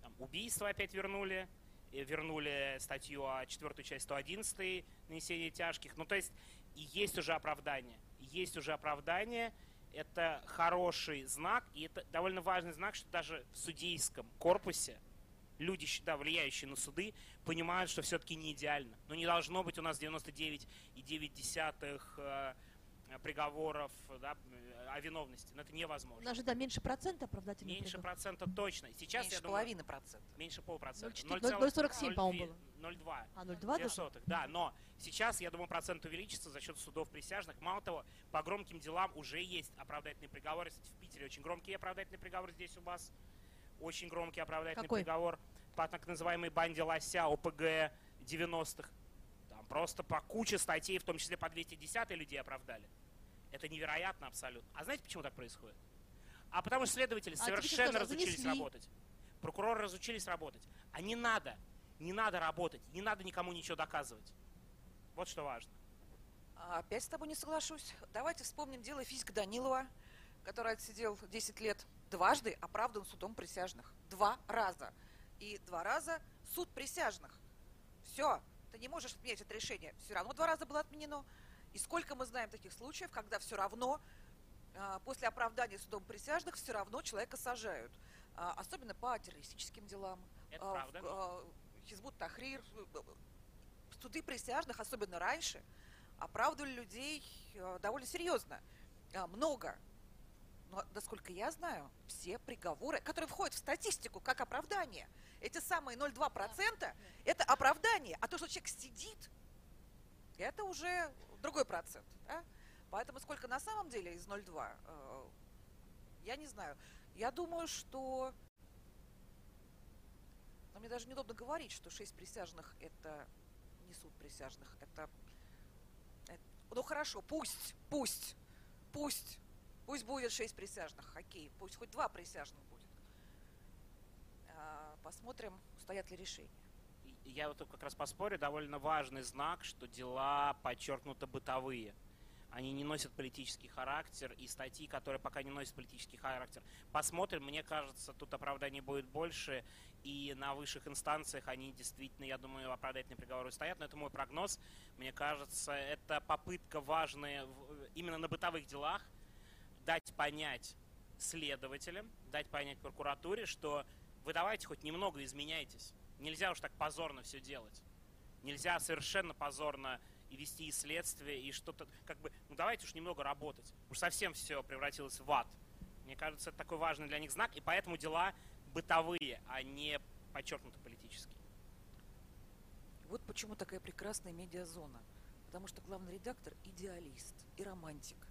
там, убийство опять вернули, и вернули статью о четвертую часть 111 нанесение тяжких. Ну, то есть, и есть уже оправдание. Есть уже оправдание. Это хороший знак, и это довольно важный знак, что даже в судейском корпусе люди, да, влияющие на суды, понимают, что все-таки не идеально. Но не должно быть у нас 99,9 э, приговоров да, о виновности. Но это невозможно. У нас же, да, меньше процента оправдательных Меньше приговоров. процента точно. Сейчас, Меньше я думаю, половины процента. меньше полпроцента. 0,4, 0,47, по-моему, было. 0,2. А, 0,2 Две даже? сотых, да, но сейчас, я думаю, процент увеличится за счет судов присяжных. Мало того, по громким делам уже есть оправдательный приговор. Кстати, в Питере очень громкий оправдательный приговор здесь у вас. Очень громкий оправдательный Какой? приговор по так называемой банде Лося ОПГ 90-х. Просто по куче статей, в том числе по 210 людей оправдали. Это невероятно абсолютно. А знаете, почему так происходит? А потому что следователи А совершенно что, разучились занесли? работать. Прокуроры разучились работать. А не надо, не надо работать, не надо никому ничего доказывать. Вот что важно. А, Опять с тобой не соглашусь. Давайте вспомним дело физика Данилова, который отсидел 10 лет дважды оправдан судом присяжных. Два раза. И два раза суд присяжных. Все. Ты не можешь отменять это решение. Все равно два раза было отменено. И сколько мы знаем таких случаев, когда все равно а, после оправдания судом присяжных все равно человека сажают. А, Особенно по террористическим делам. Это А, правда. Хизбут Тахрир, э, суды присяжных, особенно раньше, оправдывали людей э, довольно серьезно. Много. Но, насколько я знаю, все приговоры, которые входят в статистику как оправдание, эти самые 0,2% это оправдание. А то, что человек сидит, это уже другой процент. да? Поэтому сколько на самом деле из 0,2, э, я не знаю. Я думаю, что... Но мне даже неудобно говорить, что 6 присяжных это не суд присяжных. Это... это- Ну хорошо, пусть, пусть, пусть, пусть будет 6 присяжных. Окей, пусть хоть два присяжных будет. Посмотрим, стоят ли решения. Я вот как раз поспорю, довольно важный знак, что дела подчеркнуто бытовые. Они не носят политический характер, и статьи, которые пока не носят политический характер. Посмотрим, мне кажется, тут оправданий будет больше, и на высших инстанциях они действительно, я думаю, оправдательные приговоры стоят, но это мой прогноз. Мне кажется, это попытка важная именно на бытовых делах дать понять следователям, дать понять прокуратуре, что вы давайте хоть немного изменяйтесь. Нельзя уж так позорно все делать. Нельзя совершенно позорно и вести и следствие, и что-то, как бы, ну давайте уж немного работать. Уж совсем все превратилось в ад. Мне кажется, это такой важный для них знак, и поэтому дела бытовые, а не подчеркнуто политические. Вот почему такая прекрасная медиазона. Потому что главный редактор идеалист и романтик.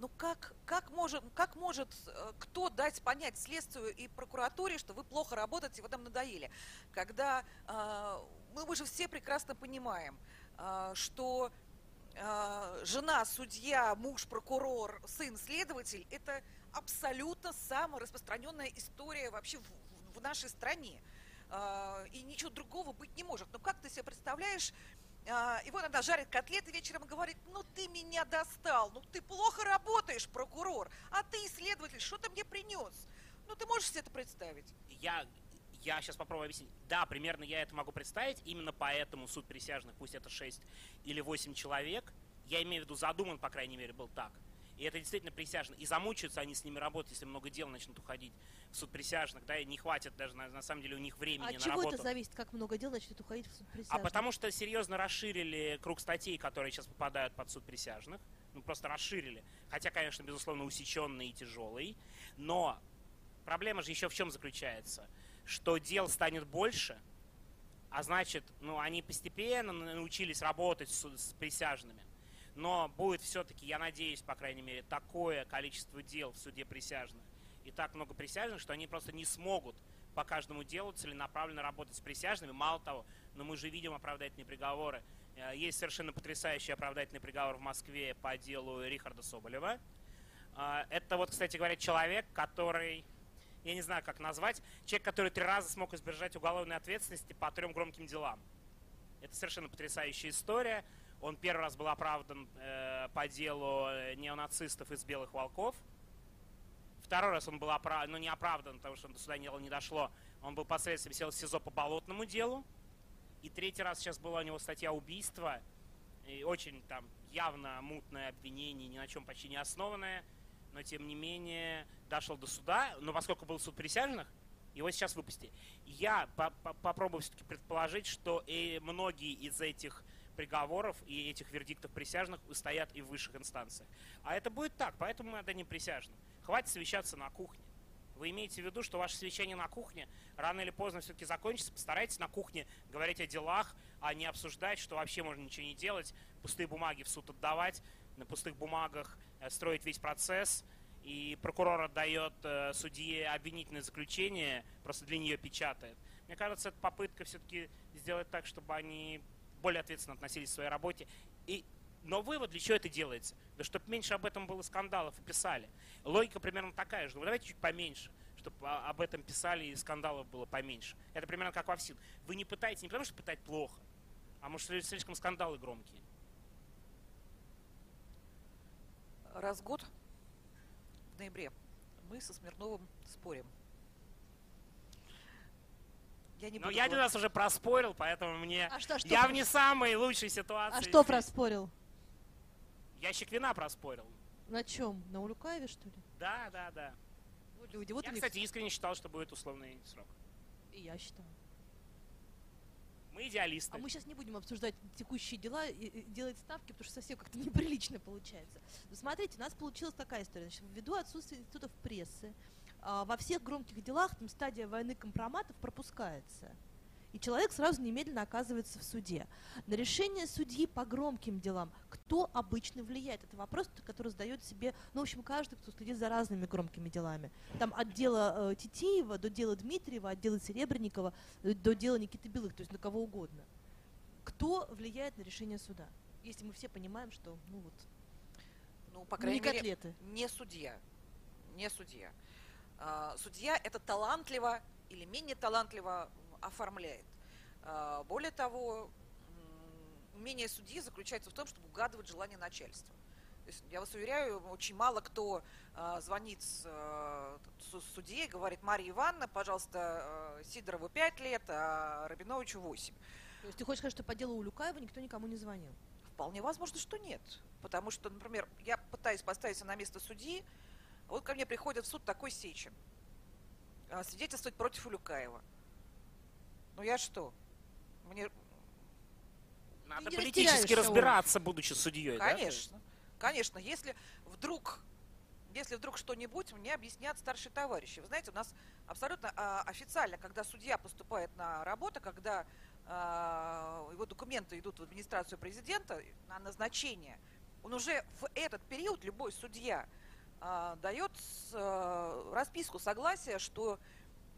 Ну как, как, может, как может э, кто дать понять следствию и прокуратуре, что вы плохо работаете, вы нам надоели? Когда э, мы, мы же все прекрасно понимаем, э, что э, жена, судья, муж, прокурор, сын, следователь – это абсолютно самая распространенная история вообще в, в- нашей стране. А, и ничего другого быть не может. Но как ты себе представляешь, и вот она жарит котлеты вечером и говорит, ну ты меня достал, ну ты плохо работаешь, прокурор, а ты исследователь, что ты мне принес? Ну ты можешь себе это представить? Я, я сейчас попробую объяснить. Да, примерно я это могу представить. Именно поэтому суд присяжных, пусть это 6 или 8 человек, я имею в виду задуман, по крайней мере, был так. И это действительно присяжные. И замучаются они с ними работать, если много дел начнут уходить в суд присяжных, да, и не хватит даже, на, на самом деле, у них времени А на чего работу. это зависит, как много дел начнет уходить в суд А присяжных? потому что серьезно расширили круг статей, которые сейчас попадают под суд присяжных. Ну, просто расширили. Хотя, конечно, безусловно, усеченный и тяжелый. Но проблема же еще в чем заключается? Что дел станет больше, а значит, ну, они постепенно научились работать с, с присяжными. Но будет все-таки, я надеюсь, по крайней мере, такое количество дел в суде присяжных и так много присяжных, что они просто не смогут по каждому делу целенаправленно работать с присяжными. Мало того, но мы же видим оправдательные приговоры. Э, Есть совершенно потрясающий оправдательный приговор в Москве по делу Рихарда Соболева. А, Это вот, кстати говоря, человек, который, я не знаю, как назвать, человек, который три раза смог избежать уголовной ответственности по трем громким делам. Это совершенно потрясающая история. Он первый раз был оправдан э, по делу э, неонацистов из «Белых волков». Второй раз он был оправдан, ну не оправдан, потому что до суда дело не дошло. Он был последствием сел в СИЗО по болотному делу. И третий раз сейчас была у него статья убийства. И очень там явно мутное обвинение, ни на чем почти не основанное. Но тем не менее дошел до суда. Но поскольку был суд присяжных, Его сейчас выпустили. Я по -по попробую все-таки предположить, что и многие из этих приговоров и этих вердиктов присяжных стоят и в высших инстанциях. А это будет так, поэтому мы отдадим присяжным. Хватит совещаться на кухне. Вы имеете в виду, что ваше совещание на кухне рано или поздно все-таки закончится. Постарайтесь на кухне говорить о делах, а не обсуждать, что вообще можно ничего не делать, пустые бумаги в суд отдавать, на пустых бумагах э, строить весь процесс, и прокурор отдает э, судье обвинительное заключение, просто для нее печатает. Мне кажется, это попытка все-таки сделать так, чтобы они более ответственно относились к своей работе. И, но вывод, для чего это делается? Да чтобы меньше об этом было скандалов и писали. Логика примерно такая же. Ну, давайте чуть поменьше чтобы об этом писали и скандалов было поменьше. Это примерно как во ВСИН. Вы не пытаете не потому, что пытать плохо, а может слишком скандалы громкие. Раз в год, в ноябре, мы со Смирновым спорим. Я не Но я один раз уже проспорил, поэтому мне... А что, что я в не самой лучшей ситуации. А что проспорил? Ящик вина проспорил. На чем? На Улюкаеве, что ли? Да, да, да. Вот люди. Вот я, кстати, искренне считал, что будет условный срок. И я считал. Мы идеалисты. А мы сейчас не будем обсуждать текущие дела и делать ставки, потому что совсем как-то неприлично получается. Но смотрите, у нас получилась такая история. Значит, ввиду отсутствия институтов прессы, во всех громких делах там стадия войны компроматов пропускается. И человек сразу немедленно оказывается в суде. На решение судьи по громким делам кто обычно влияет? Это вопрос, который задает себе, ну, в общем, каждый, кто следит за разными громкими делами. Там от дела э, Титиева до дела Дмитриева, от дела Серебренникова э, до дела Никиты Белых, то есть на кого угодно. Кто влияет на решение суда? Если мы все понимаем, что, ну вот, ну, по крайней не мере, котлеты. не судья. Не судья. А, судья это талантливо или менее талантливо оформляет. А, более того, умение судьи заключается в том, чтобы угадывать желание начальства. То есть, я вас уверяю, очень мало кто э, звонит с, э, с и говорит, Мария Ивановна, пожалуйста, э, Сидорову 5 лет, а Рабиновичу 8. То есть ты хочешь сказать, что по делу Улюкаева никто никому не звонил? Вполне возможно, что нет. Потому что, например, я пытаюсь поставить на место судьи, вот ко мне приходит в суд такой Сечин, свидетельствовать против Улюкаева. Ну я что? Мне... Надо политически разбираться, его. будучи судьей, Конечно. Да? Конечно. Если вдруг если вдруг что-нибудь, мне объяснят старшие товарищи. Вы знаете, у нас абсолютно а, официально, когда судья поступает на работу, когда а, его документы идут в администрацию президента на назначение, он уже в этот период, любой судья, а, дает а, расписку согласия, что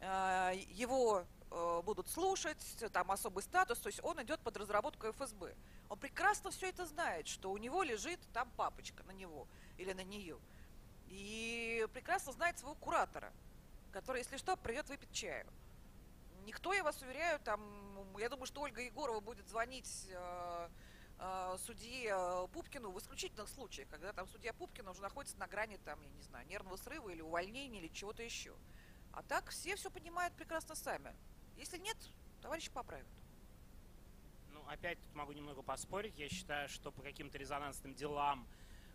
а, его Э, будут слушать, там особый статус, то есть он идет под разработку ФСБ. Он прекрасно все это знает, что у него лежит там папочка на него или на нее. И прекрасно знает своего куратора, который, если что, придет выпить чаю. Никто, я вас уверяю, там, я думаю, что Ольга Егорова будет звонить э, э, судье э, Пупкину в исключительных случаях, когда там судья Пупкина уже находится на грани, там, я не знаю, нервного срыва или увольнения или чего-то еще. А так все все понимают прекрасно сами. Если нет, товарищи поправят. Ну, опять тут могу немного поспорить. Я считаю, что по каким-то резонансным делам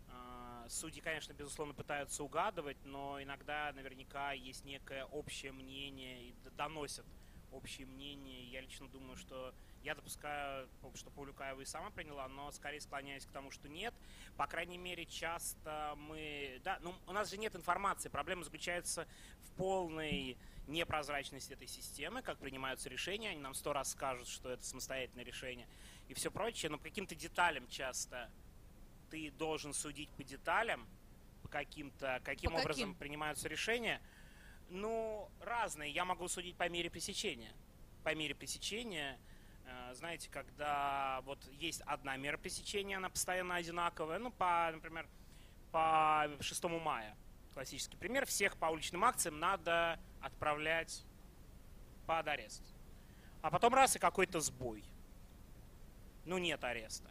э, судьи, конечно, безусловно, пытаются угадывать, но иногда наверняка есть некое общее мнение и доносят общее мнение. Я лично думаю, что я допускаю, что Павлюкаева и сама приняла, но скорее склоняюсь к тому, что нет. По крайней мере, часто мы... Да, ну, у нас же нет информации. Проблема заключается в полной непрозрачность этой системы, как принимаются решения, они нам сто раз скажут, что это самостоятельное решение и все прочее, но по каким-то деталям часто ты должен судить по деталям, по каким-то, каким по образом каким? принимаются решения. Ну, разные. Я могу судить по мере пресечения. По мере пресечения, знаете, когда вот есть одна мера пресечения, она постоянно одинаковая, ну, по, например, по 6 мая, классический пример, всех по уличным акциям надо отправлять под арест. А потом раз и какой-то сбой. Ну, нет ареста.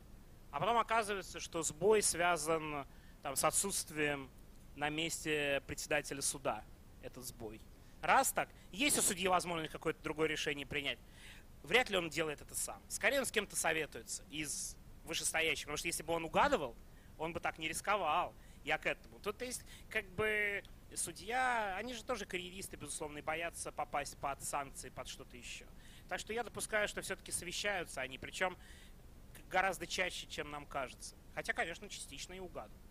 А потом оказывается, что сбой связан там, с отсутствием на месте председателя суда. Этот сбой. Раз так, есть у судьи возможность какое-то другое решение принять. Вряд ли он делает это сам. Скорее он с кем-то советуется из вышестоящих. Потому что если бы он угадывал, он бы так не рисковал Я к этому. Тут есть как бы судья, они же тоже карьеристы, безусловно, и боятся попасть под санкции, под что-то еще. Так что я допускаю, что все-таки совещаются они, причем гораздо чаще, чем нам кажется. Хотя, конечно, частично и угадывают.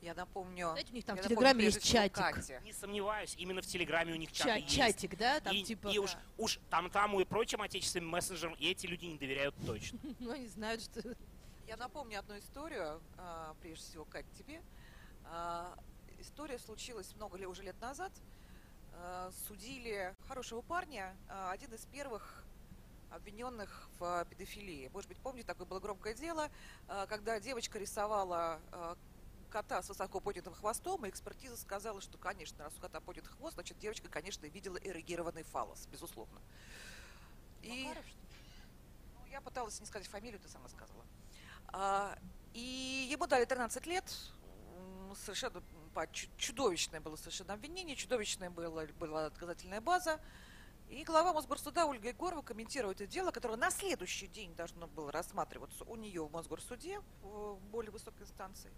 Я напомню... Знаете, у них там в Телеграме есть чатик. Не сомневаюсь, именно в Телеграме у них чаты Ча- есть. чатик, да, там и, типа, и уж, да. уж там, там и прочим отечественным мессенджерам, и эти люди не доверяют точно. [LAUGHS] ну они знают, что Я напомню одну историю, а, прежде всего, Кать, тебе. А, История случилась много лет, уже лет назад. А, Судили хорошего парня, один из первых обвиненных в педофилии. Может быть, помните, такое было громкое дело, когда девочка рисовала кота с высоко поднятым хвостом, и экспертиза сказала, что, конечно, раз у кота поднят хвост, значит, девочка, конечно, видела эрегированный фалос, безусловно. И... Макаров, что ли? Ну, я пыталась не сказать фамилию, ты сама сказала. А, и ему дали 13 лет. Совершенно по- чу- чудовищное было совершенно обвинение, чудовищная была, была доказательная база. И глава Мосгорсуда Ольга Егорова комментирует это дело, которое на следующий день должно было рассматриваться у нее в Мосгорсуде, в более высокой инстанции.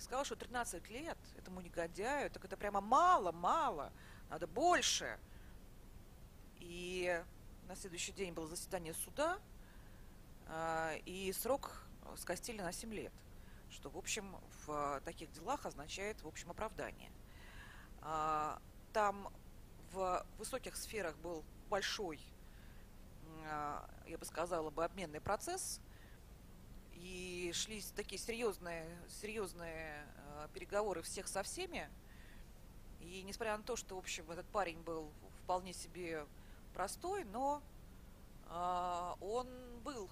Сказала, что 13 лет этому негодяю, так это прямо мало-мало, надо больше. И на следующий день было заседание суда, а, и срок скостили на 7 лет, что, в общем, в таких делах означает, в общем, оправдание. А, Там в высоких сферах был большой, а, я бы сказала бы, обменный процесс, и шли такие серьезные, серьезные э, переговоры всех со всеми. И несмотря на то, что, в общем, этот парень был вполне себе простой, но а, он был,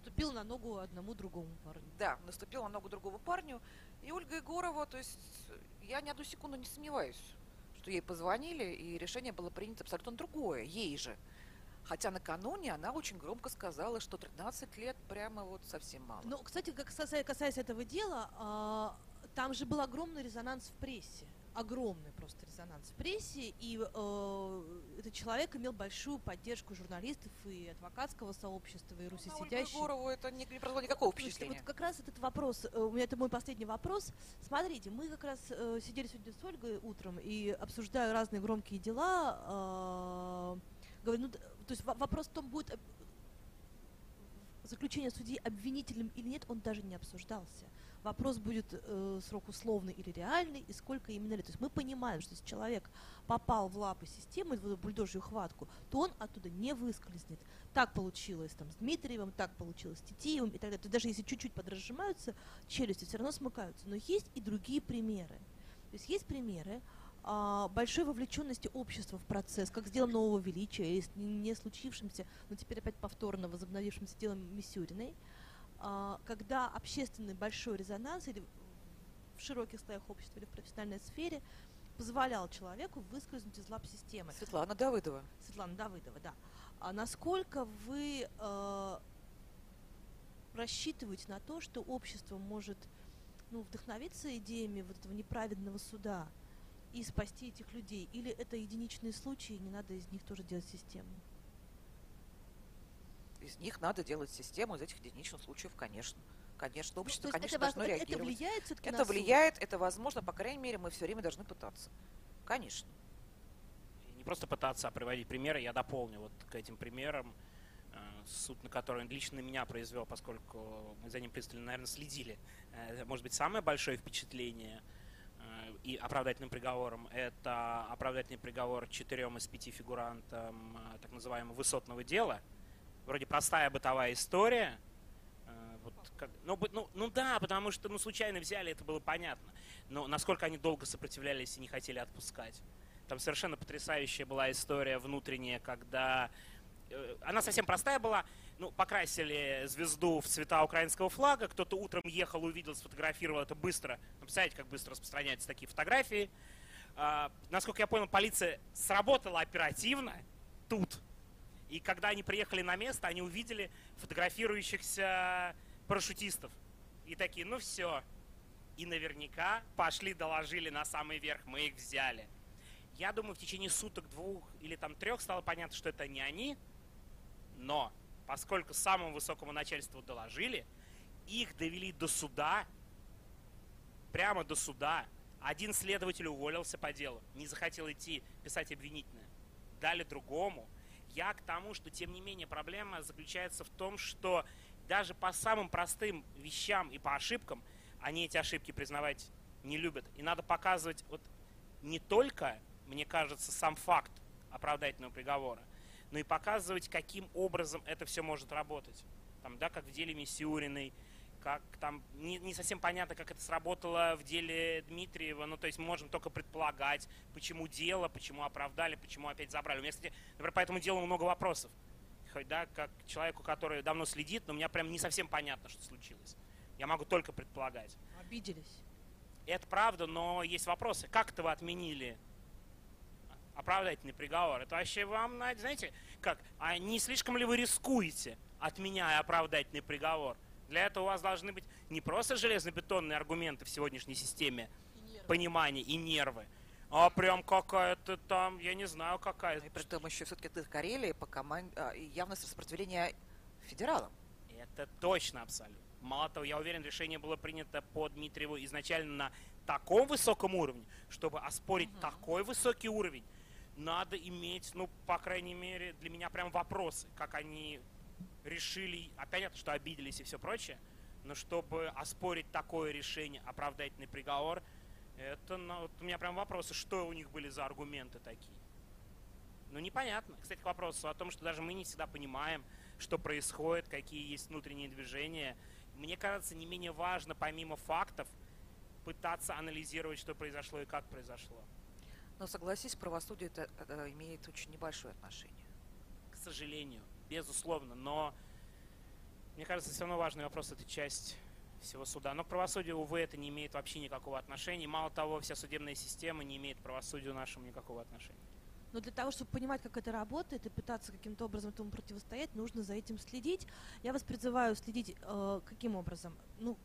Ступил на ногу одному другому парню. да, наступил на ногу другого парню. И Ольга Егорова, то есть я ни одну секунду не сомневаюсь, что ей позвонили, и решение было принято абсолютно другое, ей же. Хотя накануне она очень громко сказала, что 13 лет прямо вот совсем мало. Ну, кстати, как касаясь этого дела, а, там же был огромный резонанс в прессе. Огромный просто резонанс в прессе, и э, этот человек имел большую поддержку журналистов и адвокатского сообщества, и Ну, русисидящих. Егорову это не, не произвело никакого впечатления. вот как раз этот вопрос, э, у меня это мой последний вопрос. Смотрите, мы как раз э, сидели сегодня с Ольгой утром и обсуждая разные громкие дела. э, говорю, ну, то есть во- вопрос в том, будет об- заключение судьи обвинителем или нет, он даже не обсуждался. Вопрос будет э, срок условный или реальный, и сколько именно лет. То есть мы понимаем, что если человек попал в лапы системы, в бульдожью хватку, то он оттуда не выскользнет. Так получилось там с Дмитриевым, так получилось с Титиевым и так далее. То есть даже если чуть-чуть подразжимаются челюсти, все равно смыкаются. Но есть и другие примеры. То есть есть примеры большой вовлеченности общества в процесс, как с делом нового величия, или с не случившимся, но теперь опять повторно возобновившимся делом Мисюриной, а, когда общественный большой резонанс или в широких слоях общества или в профессиональной сфере позволял человеку выскользнуть из лап системы. Светлана Давыдова. Светлана Давыдова, да. А насколько вы э, рассчитываете на то, что общество может ну, вдохновиться идеями вот этого неправедного суда и спасти этих людей? Или это единичные случаи, и не надо из них тоже делать систему? Из них надо делать систему, из этих единичных случаев, конечно. Конечно, Ну, общество, есть конечно, это, должно это реагировать. влияет все-таки Это на влияет, это возможно, по крайней мере, мы все время должны пытаться. Конечно. И не просто пытаться а приводить примеры, я дополню вот к этим примерам, э, суд, на который он лично на меня произвел, поскольку мы за ним пристально, наверное, следили. Э, Может быть, самое большое впечатление и оправдательным приговором – это оправдательный приговор четырем из пяти фигурантам э, так называемого высотного дела. Вроде простая бытовая история. Э, Вот как- ну, ну, ну да, потому что ну, случайно взяли, это было понятно. Но насколько они долго сопротивлялись и не хотели отпускать. Там совершенно потрясающая была история внутренняя, когда э, она совсем простая была. Ну, покрасили звезду в цвета украинского флага. Кто-то утром ехал, увидел, сфотографировал это быстро. Ну, представляете, как быстро распространяются такие фотографии. А, насколько я понял, полиция сработала оперативно тут. И когда они приехали на место, они увидели фотографирующихся парашютистов. И такие, ну все. И наверняка пошли, доложили на самый верх, мы их взяли. Я думаю, в течение суток, двух или там трех стало понятно, что это не они. Но поскольку самому высокому начальству доложили, их довели до суда, прямо до суда. Один следователь уволился по делу, не захотел идти писать обвинительное. Дали другому. Я к тому, что тем не менее проблема заключается в том, что даже по самым простым вещам и по ошибкам они эти ошибки признавать не любят. И надо показывать вот не только, мне кажется, сам факт оправдательного приговора, но и показывать, каким образом это все может работать. Там, да, как в деле Миссиуриной, как там не, не совсем понятно, как это сработало в деле Дмитриева. Ну, то есть мы можем только предполагать, почему дело, почему оправдали, почему опять забрали. У меня, кстати, например, по этому делу много вопросов. Хоть, да, как человеку, который давно следит, но у меня прям не совсем понятно, что случилось. Я могу только предполагать. Обиделись. Это правда, но есть вопросы. Как это вы отменили оправдательный приговор? Это вообще вам, знаете, как, а не слишком ли вы рискуете, отменяя оправдательный приговор? Для этого у вас должны быть не просто железобетонные аргументы в сегодняшней системе и понимания и нервы, а прям какая-то там, я не знаю, какая-то. И при этом еще все-таки ты Карелии по команде а, явность распределения федералам. Это точно абсолютно. Мало того, я уверен, решение было принято по Дмитриеву изначально на таком высоком уровне, чтобы оспорить угу. такой высокий уровень, надо иметь, ну, по крайней мере, для меня прям вопросы, как они решили, а понятно, что обиделись и все прочее, но чтобы оспорить такое решение, оправдательный приговор, это, ну, вот у меня прям вопросы, что у них были за аргументы такие. Ну, непонятно. Кстати, к вопросу о том, что даже мы не всегда понимаем, что происходит, какие есть внутренние движения. Мне кажется, не менее важно, помимо фактов, пытаться анализировать, что произошло и как произошло. Но согласись, правосудие это, это имеет очень небольшое отношение. К сожалению безусловно, но мне кажется, все равно важный вопрос – это часть всего суда. Но к правосудию, увы, это не имеет вообще никакого отношения. Мало того, вся судебная система не имеет к правосудию нашему никакого отношения. Но для того, чтобы понимать, как это работает и пытаться каким-то образом этому противостоять, нужно за этим следить. Я вас призываю следить э, каким образом? Ну,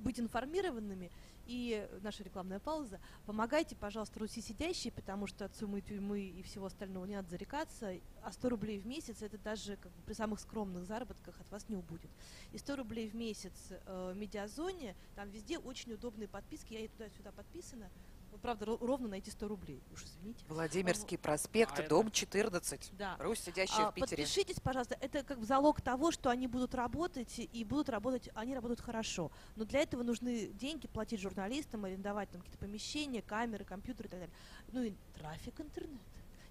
быть информированными и наша рекламная пауза. Помогайте, пожалуйста, Руси сидящие, потому что от суммы тюрьмы и всего остального не надо зарекаться. А 100 рублей в месяц это даже как бы, при самых скромных заработках от вас не убудет. И 100 рублей в месяц э, в медиазоне, там везде очень удобные подписки. Я и туда-сюда подписана. Правда, ровно найти 100 рублей. Уж извините. Владимирский проспект, а дом 14. Да. Русь, сидящая а, в Питере. Подпишитесь, пожалуйста. Это как залог того, что они будут работать, и будут работать, они работают хорошо. Но для этого нужны деньги, платить журналистам, арендовать там какие-то помещения, камеры, компьютеры и так далее. Ну и трафик интернета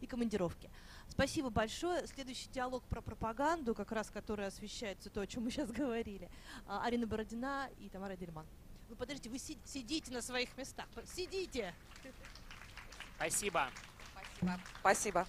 и командировки. Спасибо большое. Следующий диалог про пропаганду, как раз который освещается то, о чем мы сейчас говорили. А, Арина Бородина и Тамара Дельман. Вы подождите, вы сидите на своих местах. Сидите. Спасибо. Спасибо. Спасибо.